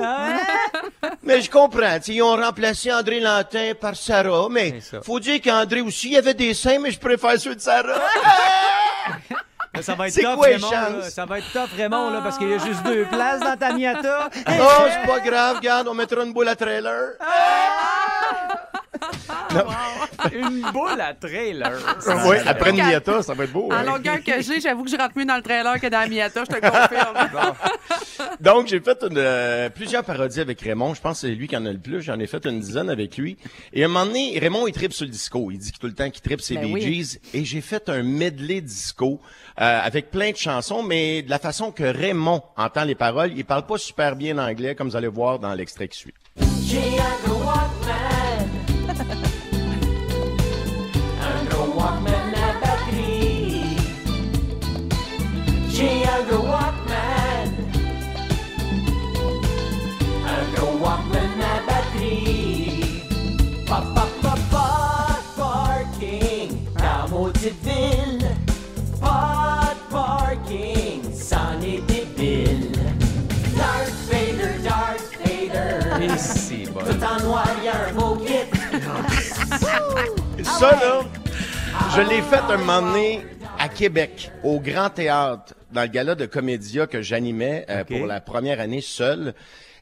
Speaker 12: Mais je comprends, tu sais, ils ont remplacé André Lantin par Sarah, mais
Speaker 3: ça.
Speaker 12: faut dire qu'André aussi, il avait des seins, mais je préfère ceux de Sarah.
Speaker 3: Ça va être tough,
Speaker 12: quoi
Speaker 3: Raymond, là? Ça va être tough, Raymond, là, parce qu'il y a juste deux places dans ta Miata.
Speaker 12: Oh, c'est pas grave, regarde, on mettra une boule à trailer.
Speaker 3: Une boule à trailer.
Speaker 12: Oui, après une Miata, ça va être beau.
Speaker 6: En
Speaker 12: hein.
Speaker 6: longueur que j'ai, j'avoue que je rentre mieux dans le trailer que dans la Miata, je te confirme.
Speaker 12: Donc, j'ai fait une, euh, plusieurs parodies avec Raymond. Je pense que c'est lui qui en a le plus. J'en ai fait une dizaine avec lui. Et à un moment donné, Raymond, il tripe sur le disco. Il dit que tout le temps qu'il tripe, c'est
Speaker 5: Ben
Speaker 12: Bee
Speaker 5: oui.
Speaker 12: Gees. Et j'ai fait un medley disco euh, avec plein de chansons, mais de la façon que Raymond entend les paroles. Il parle pas super bien anglais, comme vous allez voir dans l'extrait qui suit. Ça, là, je l'ai fait un moment donné à Québec, au Grand Théâtre, dans le gala de Comédia que j'animais euh, pour la première année seul.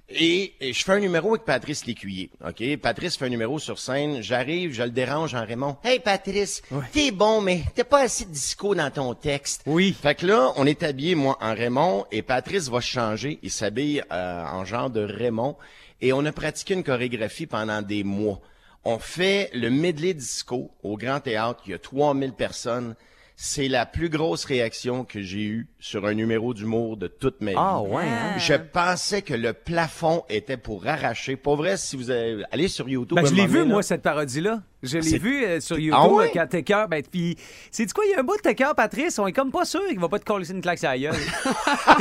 Speaker 12: Et, et je fais un numéro avec Patrice Lécuyer. OK? Patrice fait un numéro sur scène. J'arrive, je le dérange en Raymond. Hey Patrice, t'es bon, mais t'as pas assez de disco dans ton texte.
Speaker 3: Oui.
Speaker 12: Fait que là, on est habillé, moi, en Raymond, et Patrice va changer. Il s'habille euh, en genre de Raymond. Et on a pratiqué une chorégraphie pendant des mois. On fait le medley disco au Grand Théâtre. Il y a 3000 personnes. C'est la plus grosse réaction que j'ai eue sur un numéro d'humour de toute ma vie.
Speaker 3: Ah, ouais, hein?
Speaker 12: Je pensais que le plafond était pour arracher. Pas vrai, si vous avez... allez sur YouTube.
Speaker 3: Ben, je l'ai vu, moi,
Speaker 12: là.
Speaker 3: cette parodie-là. Je l'ai
Speaker 12: C'est-
Speaker 3: vu euh, sur YouTube
Speaker 12: Ah ouais?
Speaker 3: euh, quand t'es cœur. Ben, puis, c'est du quoi, il y a un bout de Patrice. On est comme pas sûr qu'il va pas te coller une claque sur la gueule.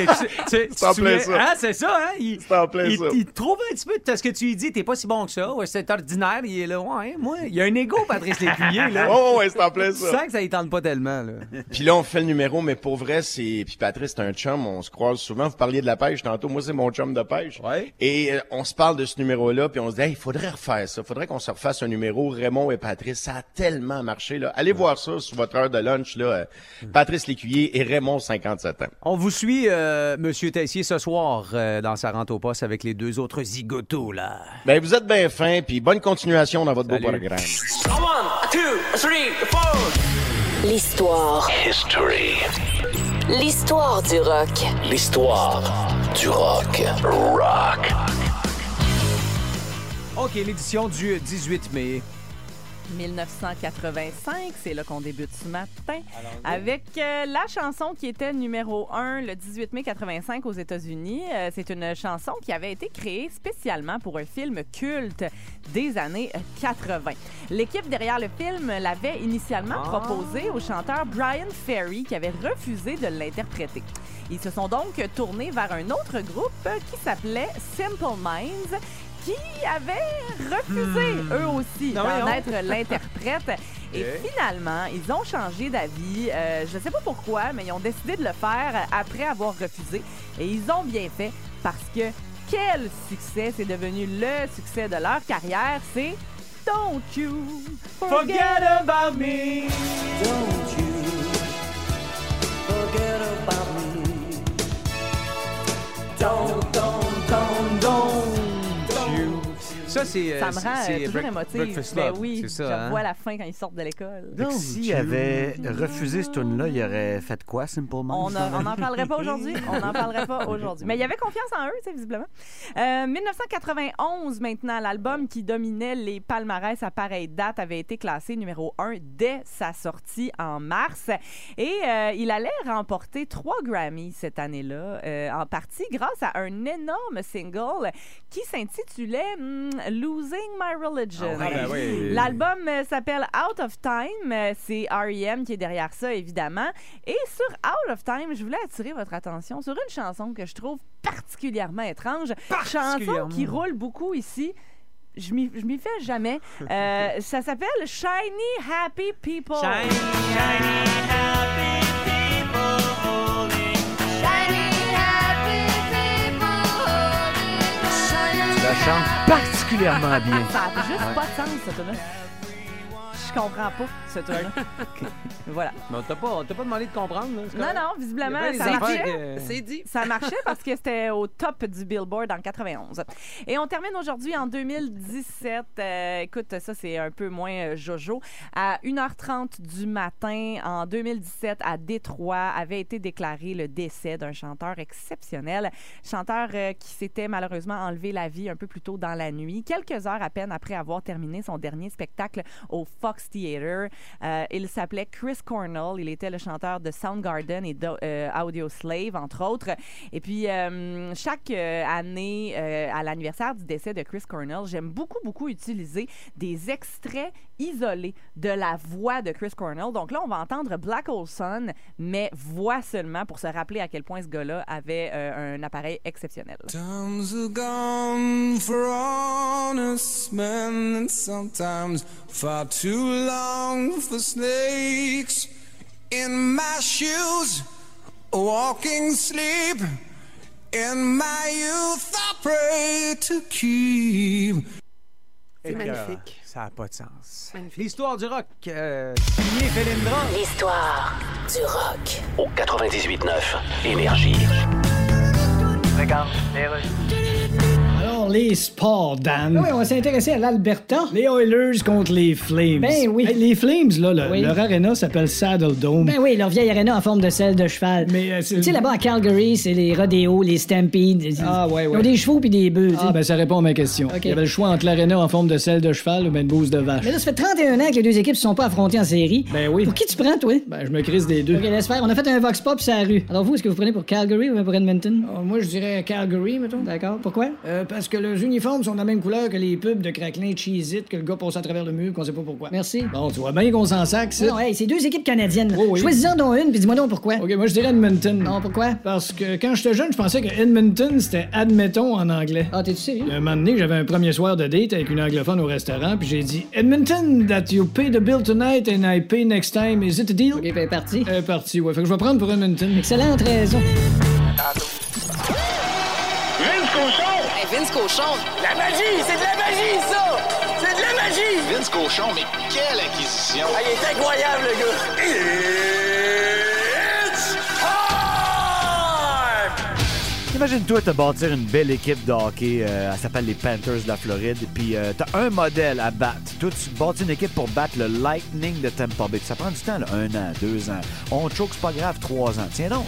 Speaker 3: Souviens-
Speaker 12: ça.
Speaker 3: Hein, c'est ça, hein? Il,
Speaker 12: C'est en plein
Speaker 3: il,
Speaker 12: ça.
Speaker 3: il te trouve un petit peu de ce que tu lui dis. T'es pas si bon que ça. Ouais, c'est ordinaire. Il est là. Ouais, moi, il y a un ego, Patrice Lécuyer, là.
Speaker 12: Oh, ouais, c'est en plein
Speaker 3: Tu
Speaker 12: ça.
Speaker 3: sens que ça y tente pas tellement, là.
Speaker 12: Puis là, on fait le numéro, mais pour vrai, c'est... Puis Patrice, c'est un chum, on se croise souvent. Vous parliez de la pêche tantôt. Moi, c'est mon chum de pêche.
Speaker 3: Ouais.
Speaker 12: Et euh, on se parle de ce numéro-là, puis on se dit, hey, il faudrait refaire ça. faudrait qu'on se refasse un numéro, Raymond et Patrice. Ça a tellement marché, là. Allez voir ça sur votre heure de lunch, là. euh, Patrice Lécuyer et Raymond, 57 ans.
Speaker 3: On vous suit, euh, Monsieur Tessier, ce soir, euh, dans sa rente au poste avec les deux autres zigotos, là.
Speaker 12: Ben, vous êtes bien fin, puis bonne continuation dans votre beau
Speaker 3: Salut.
Speaker 12: programme.
Speaker 13: One, two, three, four.
Speaker 1: L'histoire.
Speaker 11: History.
Speaker 1: L'histoire du rock.
Speaker 11: L'histoire du rock. Rock.
Speaker 3: OK, l'édition du 18 mai.
Speaker 5: 1985, c'est là qu'on débute ce matin, avec euh, la chanson qui était numéro 1 le 18 mai 85 aux États-Unis. Euh, c'est une chanson qui avait été créée spécialement pour un film culte des années 80. L'équipe derrière le film l'avait initialement proposé au chanteur Brian Ferry qui avait refusé de l'interpréter. Ils se sont donc tournés vers un autre groupe qui s'appelait Simple Minds qui avait refusé, eux aussi, d'en être l'interprète. Et
Speaker 3: Ok.
Speaker 5: finalement, ils ont changé d'avis. Euh, je ne sais pas pourquoi, mais ils ont décidé de le faire après avoir refusé. Et ils ont bien fait parce que quel succès! C'est devenu le succès de leur carrière. C'est Don't You Forget
Speaker 3: about me.
Speaker 13: Don't you forget about me. Don't, don't, don't, don't.
Speaker 3: Ça, c'est. euh,
Speaker 5: Ça me rend euh, toujours
Speaker 3: Break-
Speaker 5: émotive.
Speaker 3: Breakfast
Speaker 5: Ben oui, je
Speaker 3: hein?
Speaker 5: revois la fin quand ils sortent de l'école.
Speaker 4: Que S'il avait refusé ce tune-là, il aurait fait quoi, Simple Minds?
Speaker 5: On n'en parlerait pas aujourd'hui. On n'en parlerait pas aujourd'hui. Mais il y avait confiance en eux, visiblement. Euh, 1991, maintenant, l'album qui dominait les palmarès à pareille date avait été classé numéro 1 dès sa sortie en mars. Et euh, il allait remporter trois Grammys cette année-là, euh, en partie grâce à un énorme single qui s'intitulait hmm, Losing My Religion.
Speaker 3: Ah ben oui.
Speaker 5: L'album euh, s'appelle Out of Time. Euh, C'est R.E.M. qui est derrière ça, évidemment. Et sur Out of Time, je voulais attirer votre attention sur une chanson que je trouve particulièrement étrange. Chanson qui roule beaucoup ici. Je m'y fais jamais. Euh, ça s'appelle Shiny Happy People.
Speaker 4: Tu la chantes? Particulièrement
Speaker 5: tune-là. Comprends pas, ce truc-là. voilà.
Speaker 3: Mais on t'a pas, on t'a pas demandé de comprendre. Là, c'est
Speaker 5: Non,
Speaker 3: correct.
Speaker 5: non,
Speaker 3: Il y
Speaker 5: visiblement,
Speaker 3: a bien des
Speaker 5: ça
Speaker 3: affaires
Speaker 5: marchait.
Speaker 3: que-
Speaker 6: C'est dit.
Speaker 5: Ça marchait parce que c'était au top du Billboard en 91. Et on termine aujourd'hui en 2017. Euh, écoute, ça, c'est un peu moins euh, jojo. À 1h30 du matin, en 2017, à Détroit, avait été déclaré le décès d'un chanteur exceptionnel. Chanteur euh, qui s'était malheureusement enlevé la vie un peu plus tôt dans la nuit, quelques heures à peine après avoir terminé son dernier spectacle au Fox Euh, il s'appelait Chris Cornell. Il était le chanteur de Soundgarden et euh, Audio Slave, entre autres. Et puis, euh, chaque année, à l'anniversaire du décès de Chris Cornell, j'aime beaucoup, beaucoup utiliser des extraits isolés de la voix de Chris Cornell. Donc là, on va entendre Black Hole Sun, mais voix seulement pour se rappeler à quel point ce gars-là avait euh, un appareil exceptionnel.
Speaker 15: Times are gone for honest men, and sometimes far too long for snakes. In my shoes, walking sleep. In my youth, I pray to keep.
Speaker 3: C'est
Speaker 6: magnifique.
Speaker 3: Ça n'a pas de sens. L'histoire du rock, euh, signé Félindra.
Speaker 1: L'histoire du rock.
Speaker 11: Au 98.9 Énergie.
Speaker 9: Alors, les sports, Dan.
Speaker 10: Oui, on va s'intéresser à l'Alberta.
Speaker 9: Les Oilers contre les Flames.
Speaker 10: Ben oui.
Speaker 9: Hey, les Flames, là, le-
Speaker 10: Oui.
Speaker 9: leur aréna s'appelle Saddle Dome.
Speaker 10: Ben oui, leur vieille arena en forme de selle de cheval.
Speaker 9: Mais euh, c'est-
Speaker 10: Tu sais, là-bas à Calgary, c'est les rodéos, les stampedes.
Speaker 9: Ah, ouais,
Speaker 10: Ils
Speaker 9: ouais.
Speaker 10: ont des chevaux puis des bœufs. tu sais.
Speaker 9: Ah, ben ça répond à ma question. Il y avait le choix entre l'aréna en forme de selle de cheval ou ben une bouse de vache.
Speaker 10: Mais là, ça fait 31 ans que les deux équipes se sont pas affrontées en série.
Speaker 9: Ben oui.
Speaker 10: Pour qui tu prends, toi?
Speaker 9: Ben, je me crise des deux.
Speaker 10: OK, laisse faire. On a fait un vox pop sur la rue. Alors vous, est-ce que vous prenez pour Calgary ou pour Edmonton?
Speaker 9: Ah, moi, je dirais Calgary, mettons.
Speaker 10: D'accord. Pourquoi?
Speaker 9: Euh, parce que les uniformes sont de la même couleur que les pubs de craquelin Cheez-It que le gars passe à travers le mur, qu'on sait pas pourquoi.
Speaker 10: Merci.
Speaker 9: Bon, tu vois bien qu'on s'en sac, ça.
Speaker 10: Non, hey, c'est deux équipes canadiennes.
Speaker 9: Oui, oui.
Speaker 10: Choisis-en donc une, puis dis-moi donc pourquoi.
Speaker 9: OK, moi, je dirais Edmonton.
Speaker 10: Non, pourquoi?
Speaker 9: Parce que quand j'étais jeune, je pensais que Edmonton, c'était admettons en anglais.
Speaker 10: Ah, t'es-tu sérieux?
Speaker 9: Un moment donné, j'avais un premier soir de date avec une anglophone au restaurant, puis j'ai dit Edmonton, that you pay the bill tonight and I pay next time. Is it a deal?
Speaker 10: OK, ben parti.
Speaker 9: Euh, parti, ouais. Fait que je vais prendre pour Edmonton.
Speaker 10: Excellente raison.
Speaker 13: Cochon! La magie! C'est de la magie, ça! C'est de la magie!
Speaker 16: Vince Cochon, mais quelle acquisition!
Speaker 13: Ah, il est incroyable, le gars! It's time!
Speaker 4: Imagine-toi te bâtir une belle équipe de hockey, euh, elle s'appelle les Panthers de la Floride, puis euh, t'as un modèle à battre. Toi, tu bâtis une équipe pour battre le Lightning de Tampa Bay. Ça prend du temps, là. un an, deux ans. On choke, c'est pas grave, trois ans. Tiens donc,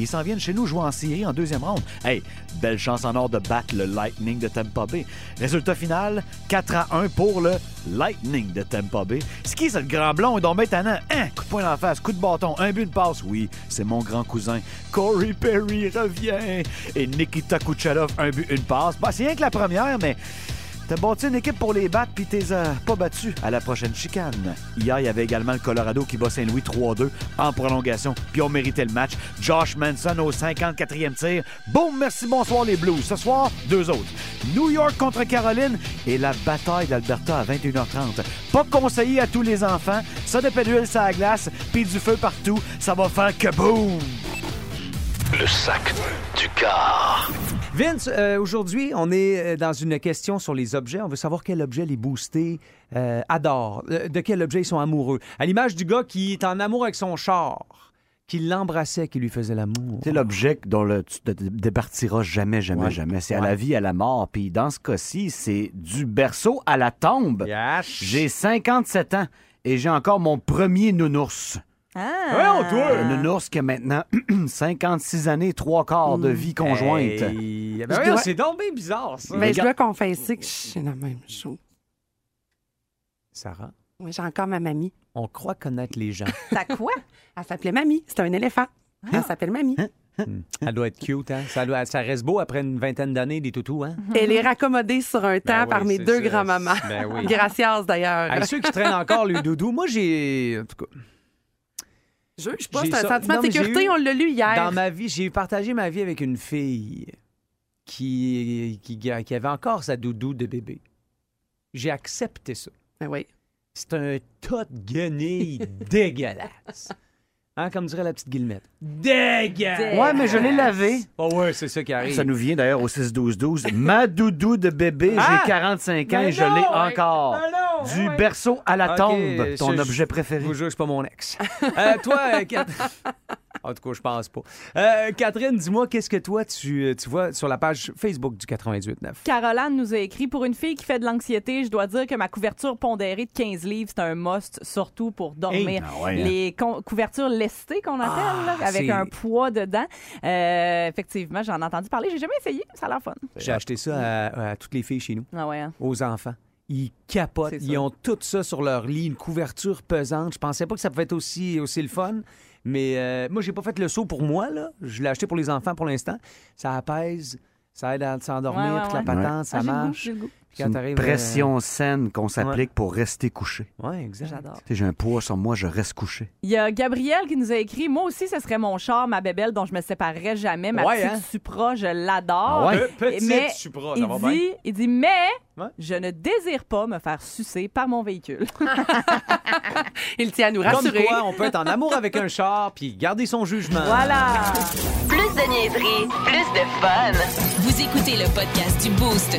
Speaker 4: ils s'en viennent chez nous jouer en série en deuxième ronde. Hey, belle chance en or de battre le Lightning de Tampa Bay. Résultat final, 4 à 1 pour le Lightning de Tampa Bay. C'est qui, c'est le grand blond? Doit mettre un Hein, coup de poing dans la face, coup de bâton, un but de passe. Oui, c'est mon grand cousin. Corey Perry revient. Et Nikita Kucherov, un but, une passe. Bah, c'est rien que la première, mais t'as bâti une équipe pour les battre puis t'es euh, pas battu à la prochaine chicane. Hier, il y avait également le Colorado qui bat Saint-Louis 3-2 en prolongation, puis on méritait le match. Josh Manson au 54e tir. Boum, merci, bonsoir les Blues. Ce soir, deux autres. New York contre Caroline et la bataille d'Alberta à 21h30. Pas conseillé à tous les enfants. Ça de d'huile sur la glace, puis du feu partout. Ça va faire que boum!
Speaker 11: Le sac du car.
Speaker 3: Vince, euh, aujourd'hui, on est euh, dans une question sur les objets. On veut savoir quel objet les boostés euh, adorent, de quel objet ils sont amoureux. À l'image du gars qui est en amour avec son char, qui l'embrassait, qui lui faisait l'amour.
Speaker 4: C'est l'objet dont le, tu te départiras jamais, jamais,
Speaker 3: Ouais.
Speaker 4: jamais. C'est à
Speaker 3: Ouais.
Speaker 4: la vie, à la mort. Puis dans ce cas-ci, c'est du berceau à la tombe. J'ai 57 ans et j'ai encore mon premier nounours.
Speaker 5: Ah!
Speaker 4: Un nounours qui a maintenant 56 années, trois quarts de vie conjointe.
Speaker 3: Hey, ben
Speaker 6: Je
Speaker 3: voyons,
Speaker 6: dois-
Speaker 3: c'est donc bien bizarre, ça.
Speaker 6: Mais je dois confesser que je suis la même chose.
Speaker 3: Sarah,
Speaker 6: Oui, j'ai encore ma mamie.
Speaker 3: on croit connaître les gens.
Speaker 5: T'as quoi?
Speaker 6: Elle s'appelait Mamie. C'était un éléphant. Elle s'appelle Mamie.
Speaker 3: Hmm. Elle doit être cute, hein? Ça, doit- ça reste beau après une vingtaine d'années, des toutous, hein?
Speaker 6: Elle est raccommodée sur un temps
Speaker 3: oui,
Speaker 6: par mes
Speaker 3: c'est
Speaker 6: deux
Speaker 3: ça.
Speaker 6: grands-mamans.
Speaker 3: Ben oui.
Speaker 6: Gracias, d'ailleurs.
Speaker 3: Hey, ceux qui traînent encore le doudou, moi, j'ai. En tout cas.
Speaker 6: Je sais pas, c'est un
Speaker 3: ça-
Speaker 6: sentiment
Speaker 3: Non,
Speaker 6: de sécurité,
Speaker 3: eu-
Speaker 6: on l'a lu hier.
Speaker 3: Dans ma vie, j'ai partagé ma vie avec une fille qui, qui, qui avait encore sa doudou de bébé. J'ai accepté ça.
Speaker 6: Ben oui.
Speaker 3: C'est un tas de guenilles dégueulasse. Hein, comme dirait la petite Guillemette. Dégueulasse!
Speaker 4: Ouais, mais je l'ai lavé.
Speaker 3: Oh ouais, c'est ça qui arrive.
Speaker 4: Ça nous vient d'ailleurs au 6-12-12. Ma doudou de bébé,
Speaker 3: Ah!
Speaker 4: j'ai 45 ans
Speaker 3: Ben
Speaker 4: et je l'ai encore.
Speaker 3: Ben non!
Speaker 4: Du berceau à la tombe, ton
Speaker 3: je-
Speaker 4: objet préféré.
Speaker 3: Je vous jure, c'est pas mon ex. Euh, toi, euh, Cat- En tout cas, je pense pas. Euh, Catherine, dis-moi, qu'est-ce que toi, tu, euh, tu vois sur la page Facebook du 98.9?
Speaker 5: Caroline nous a écrit Pour une fille qui fait de l'anxiété, je dois dire que ma couverture pondérée de 15 livres, c'est un must, surtout pour dormir.
Speaker 4: Hey, ah ouais, hein.
Speaker 5: Les couvertures lestées qu'on appelle,
Speaker 3: Ah,
Speaker 5: là, avec un poids dedans. Euh, effectivement, j'en ai entendu parler. J'ai jamais essayé, ça a l'air fun.
Speaker 3: J'ai acheté ça à, à toutes les filles chez nous,
Speaker 5: Ah ouais, hein?
Speaker 3: aux enfants. Ils capotent. Ils ont tout ça sur leur lit, une couverture pesante. Je pensais pas que ça pouvait être aussi, aussi le fun. Mais euh, moi, j'ai pas fait le saut pour moi. là. Je l'ai acheté pour les enfants pour l'instant. Ça apaise, ça aide à s'endormir,
Speaker 5: Ouais, ouais,
Speaker 3: toute la
Speaker 5: ouais.
Speaker 3: patente, ça
Speaker 5: Ah, j'ai le goût,
Speaker 3: marche.
Speaker 5: j'ai le goût.
Speaker 4: C'est une
Speaker 3: t'arrives, euh,
Speaker 4: pression saine qu'on s'applique pour rester couché.
Speaker 3: Ouais, exact.
Speaker 5: J'adore.
Speaker 4: Tu sais, j'ai un poids sur moi, je reste couché.
Speaker 5: Il y a Gabriel qui nous a écrit Moi aussi, ce serait mon char, ma bébelle dont je me séparerais jamais. Ma
Speaker 3: Ouais,
Speaker 5: petite
Speaker 3: hein?
Speaker 5: Supra, je l'adore.
Speaker 3: Ah ouais? Pe- petite
Speaker 5: mais
Speaker 3: Supra, ça
Speaker 5: il
Speaker 3: va bien?
Speaker 5: dit, il dit Mais
Speaker 3: Ouais.
Speaker 5: je ne désire pas me faire sucer par mon véhicule.
Speaker 6: Il tient à nous
Speaker 3: Comme
Speaker 6: rassurer.
Speaker 3: quoi, on peut être en amour avec un char puis garder son jugement.
Speaker 5: voilà.
Speaker 1: Plus de niaiserie, plus de fun.
Speaker 2: Vous écoutez le podcast du Boost.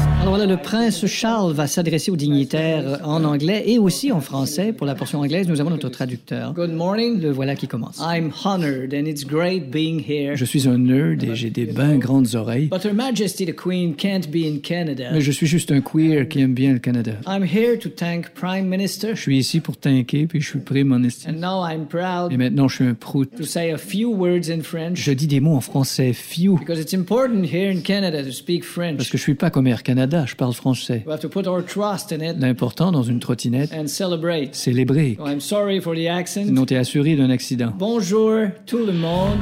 Speaker 9: Alors voilà, le prince Charles va s'adresser aux dignitaires en anglais et aussi en français. Pour la portion anglaise, nous avons notre traducteur. Good morning, le voilà qui commence. I'm honored and it's great being here. Je suis un nerd et j'ai des bien grandes oreilles. But Her Majesty the Queen can't be in Canada. Mais je suis juste un queer qui aime bien le Canada. I'm here to thank Prime Minister. Je suis ici pour tanker puis je suis mon estime. And now I'm proud. Et maintenant je suis un prout. To say a few words in French. Je dis des mots en français few. Because it's important here in Canada to speak French. Parce que je suis pas comme Air Canada, je parle français. We have to put our trust in it. L'important dans une trottinette. And celebrate. Célébrer. I'm sorry for the accent. Sinon t'es assuré d'un accident. Bonjour tout le monde.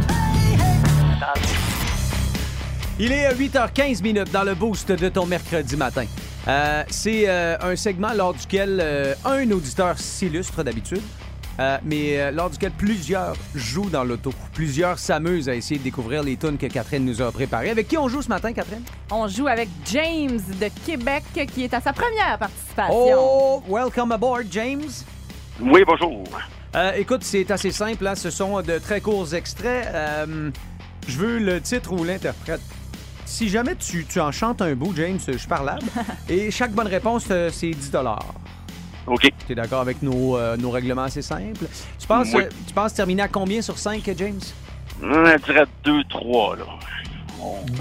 Speaker 3: Il est à 8h15 minutes dans le boost de ton mercredi matin. Euh, c'est euh, un segment lors duquel euh, un auditeur s'illustre d'habitude, euh, mais euh, lors duquel plusieurs jouent dans l'auto. Plusieurs s'amusent à essayer de découvrir les tunes que Catherine nous a préparées. Avec qui on joue ce matin, Catherine?
Speaker 5: On joue avec James de Québec qui est à sa première participation.
Speaker 3: Oh, welcome aboard, James.
Speaker 17: Oui, bonjour.
Speaker 3: Euh, écoute, c'est assez simple. hein. Ce sont de très courts extraits. Euh, je veux le titre ou l'interprète. Si jamais tu, tu en chantes un bout, James, je suis parlable. Et chaque bonne réponse, c'est 10
Speaker 17: OK.
Speaker 3: Tu es d'accord avec nos, euh, nos règlements assez simples? Tu penses,
Speaker 17: Oui.
Speaker 3: euh, tu penses terminer à combien sur 5, James?
Speaker 17: Je dirais 2-3, là.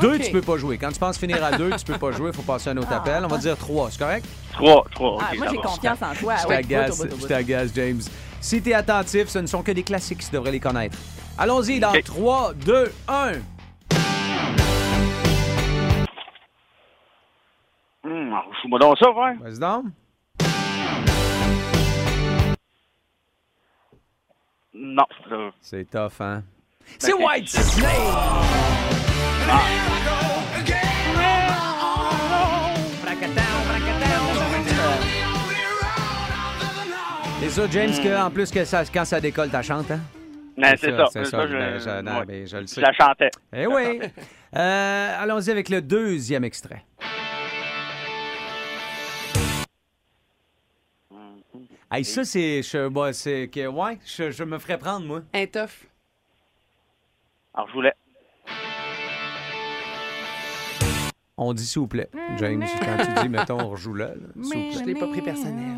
Speaker 3: Deux,
Speaker 5: Ok.
Speaker 3: tu peux pas jouer. Quand tu penses finir à deux, tu peux pas jouer. Il faut passer à un autre appel. On va dire trois, c'est correct?
Speaker 17: 3, 3, OK.
Speaker 5: Ah, moi, j'ai confiance en toi.
Speaker 3: Je t'agace, je t'agace, James. Si t'es attentif, ce ne sont que des classiques, tu devrais les connaître. Allons-y dans
Speaker 17: Ok.
Speaker 3: 3, 2, 1.
Speaker 17: Hum, Fous-moi donc ça, ouais.
Speaker 3: Vas-y donc.
Speaker 17: Non.
Speaker 3: C'est tough, hein? C'est. White Snake! C'est ça, James, que, en plus que ça, quand ça décolle, ta chante, hein?
Speaker 17: Mais c'est ça.
Speaker 3: C'est
Speaker 17: Ça,
Speaker 3: ça,
Speaker 17: je-
Speaker 3: ben, je, non,
Speaker 17: ouais.
Speaker 3: ben, je le sais.
Speaker 17: Je la chantais.
Speaker 3: Eh oui! Euh, allons-y avec le deuxième extrait. Hey, ça, c'est. Je, moi, c'est que, ouais, je, je me ferais prendre, moi.
Speaker 6: Un tough.
Speaker 17: Alors, je voulais.
Speaker 3: On dit s'il vous plaît. James, quand tu dis, mettons, on rejoue là. là, s'il vous
Speaker 6: Je
Speaker 3: plaît.
Speaker 6: l'ai pas pris personnel.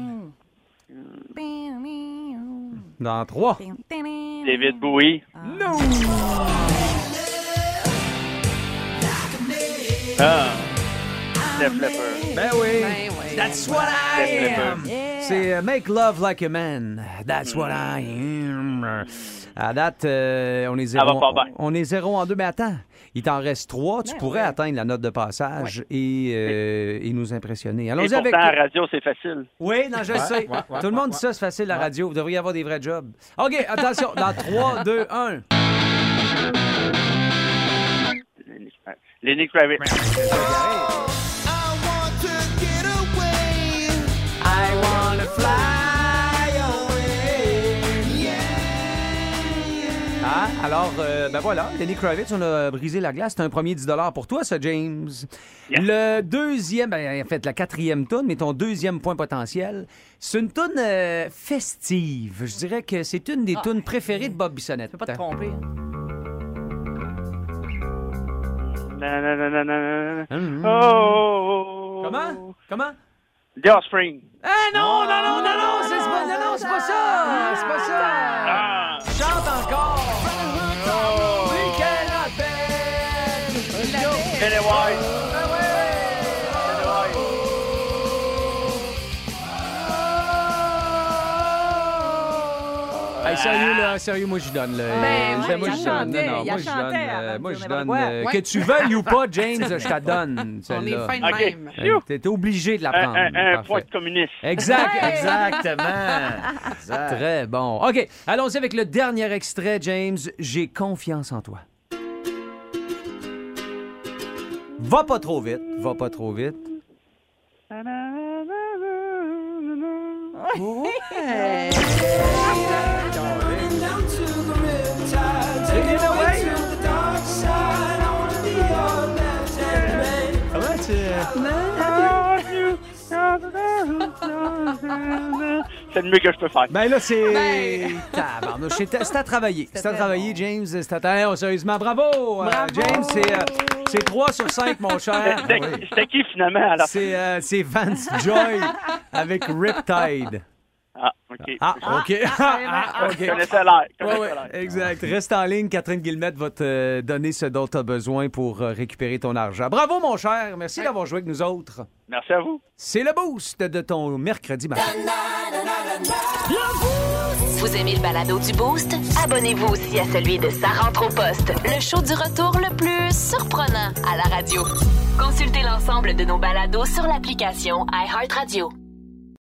Speaker 3: Dans trois.
Speaker 17: David Bowie.
Speaker 3: Non!
Speaker 17: Ah. Def Leppard.
Speaker 3: Ben oui!
Speaker 6: Ben.
Speaker 3: That's what I am! C'est euh, Make Love Like a Man. That's what I am. À date, euh, on est zéro.
Speaker 17: pas bien.
Speaker 3: On est zéro en deux, mais attends. Il t'en reste trois. Tu
Speaker 5: Ben
Speaker 3: pourrais
Speaker 5: ouais.
Speaker 3: atteindre la note de passage et, euh, et nous impressionner. Allons-y avec.
Speaker 17: la radio, c'est facile.
Speaker 3: Oui, non, je le sais. Tout le monde dit ça, c'est facile, la radio. Vous devriez avoir des vrais jobs. OK, attention. Dans 3, 2, 1.
Speaker 17: Lenny Kravitz.
Speaker 3: Alors, euh, ben voilà, Lenny Kravitz, on a brisé la glace. C'est un premier 10 pour toi, ça, James. Le deuxième, ben, en fait, la quatrième toune, mais ton deuxième point potentiel, c'est une toune euh, festive. Je dirais que c'est une des
Speaker 5: Ah.
Speaker 3: tounes préférées de Bob Bissonnette.
Speaker 5: Tu peux pas te tromper.
Speaker 17: Oh.
Speaker 3: Comment? Comment?
Speaker 17: The Offspring.
Speaker 3: Ah non, non, non, non, non, c'est pas, non, non, c'est pas ça! C'est pas ça!
Speaker 17: Ah.
Speaker 3: Chante encore!
Speaker 17: White.
Speaker 3: Hey, sérieux, là, sérieux, moi, je donne, là.
Speaker 5: Ben,
Speaker 3: Euh,
Speaker 5: ouais,
Speaker 3: moi,
Speaker 5: il
Speaker 3: je
Speaker 5: a
Speaker 3: donne.
Speaker 5: chanté,
Speaker 3: Non, non, moi, je
Speaker 5: chanté
Speaker 3: donne. euh,
Speaker 5: avant de
Speaker 3: Moi, je donne. euh,
Speaker 5: Ouais.
Speaker 3: Que tu veuilles ou pas, James, je te donne.
Speaker 6: On est
Speaker 3: celle-là.
Speaker 6: fin de
Speaker 17: OK.
Speaker 6: même.
Speaker 3: Euh, T'es obligé de la
Speaker 17: Un,
Speaker 3: prendre.
Speaker 17: un, un
Speaker 3: Parfait.
Speaker 17: communiste.
Speaker 3: Exact!
Speaker 4: Exactement. Exact.
Speaker 3: Très bon. OK, allons-y avec le dernier extrait, James. J'ai confiance en toi. Va pas trop vite, va pas trop vite.
Speaker 17: C'est le mieux que je peux faire.
Speaker 3: Ben là, c'est.
Speaker 6: Ben.
Speaker 3: Tabarnouche, C'est c'est à travailler. C'est à travailler, James. C'est à travailler. sérieusement, bravo, euh, James. C'est, euh, c'est 3 sur 5, mon cher.
Speaker 17: C'était c'était qui finalement alors?
Speaker 3: C'est, euh, c'est Vance Joy avec Riptide.
Speaker 17: Ah, OK.
Speaker 3: Ah, OK. Ah, OK.
Speaker 17: L'air.
Speaker 3: Ouais, ouais, exact. Reste en ligne. Catherine Guillemette va te donner ce dont tu as besoin pour euh, récupérer ton argent. Bravo, mon cher. Merci d'avoir joué avec nous autres.
Speaker 17: Merci à vous.
Speaker 3: C'est le boost de ton mercredi matin.
Speaker 1: Vous aimez le balado du Boost? Abonnez-vous aussi à celui de Sa rentre au poste, le show du retour le plus surprenant à la radio. Consultez l'ensemble de nos balados sur l'application iHeartRadio.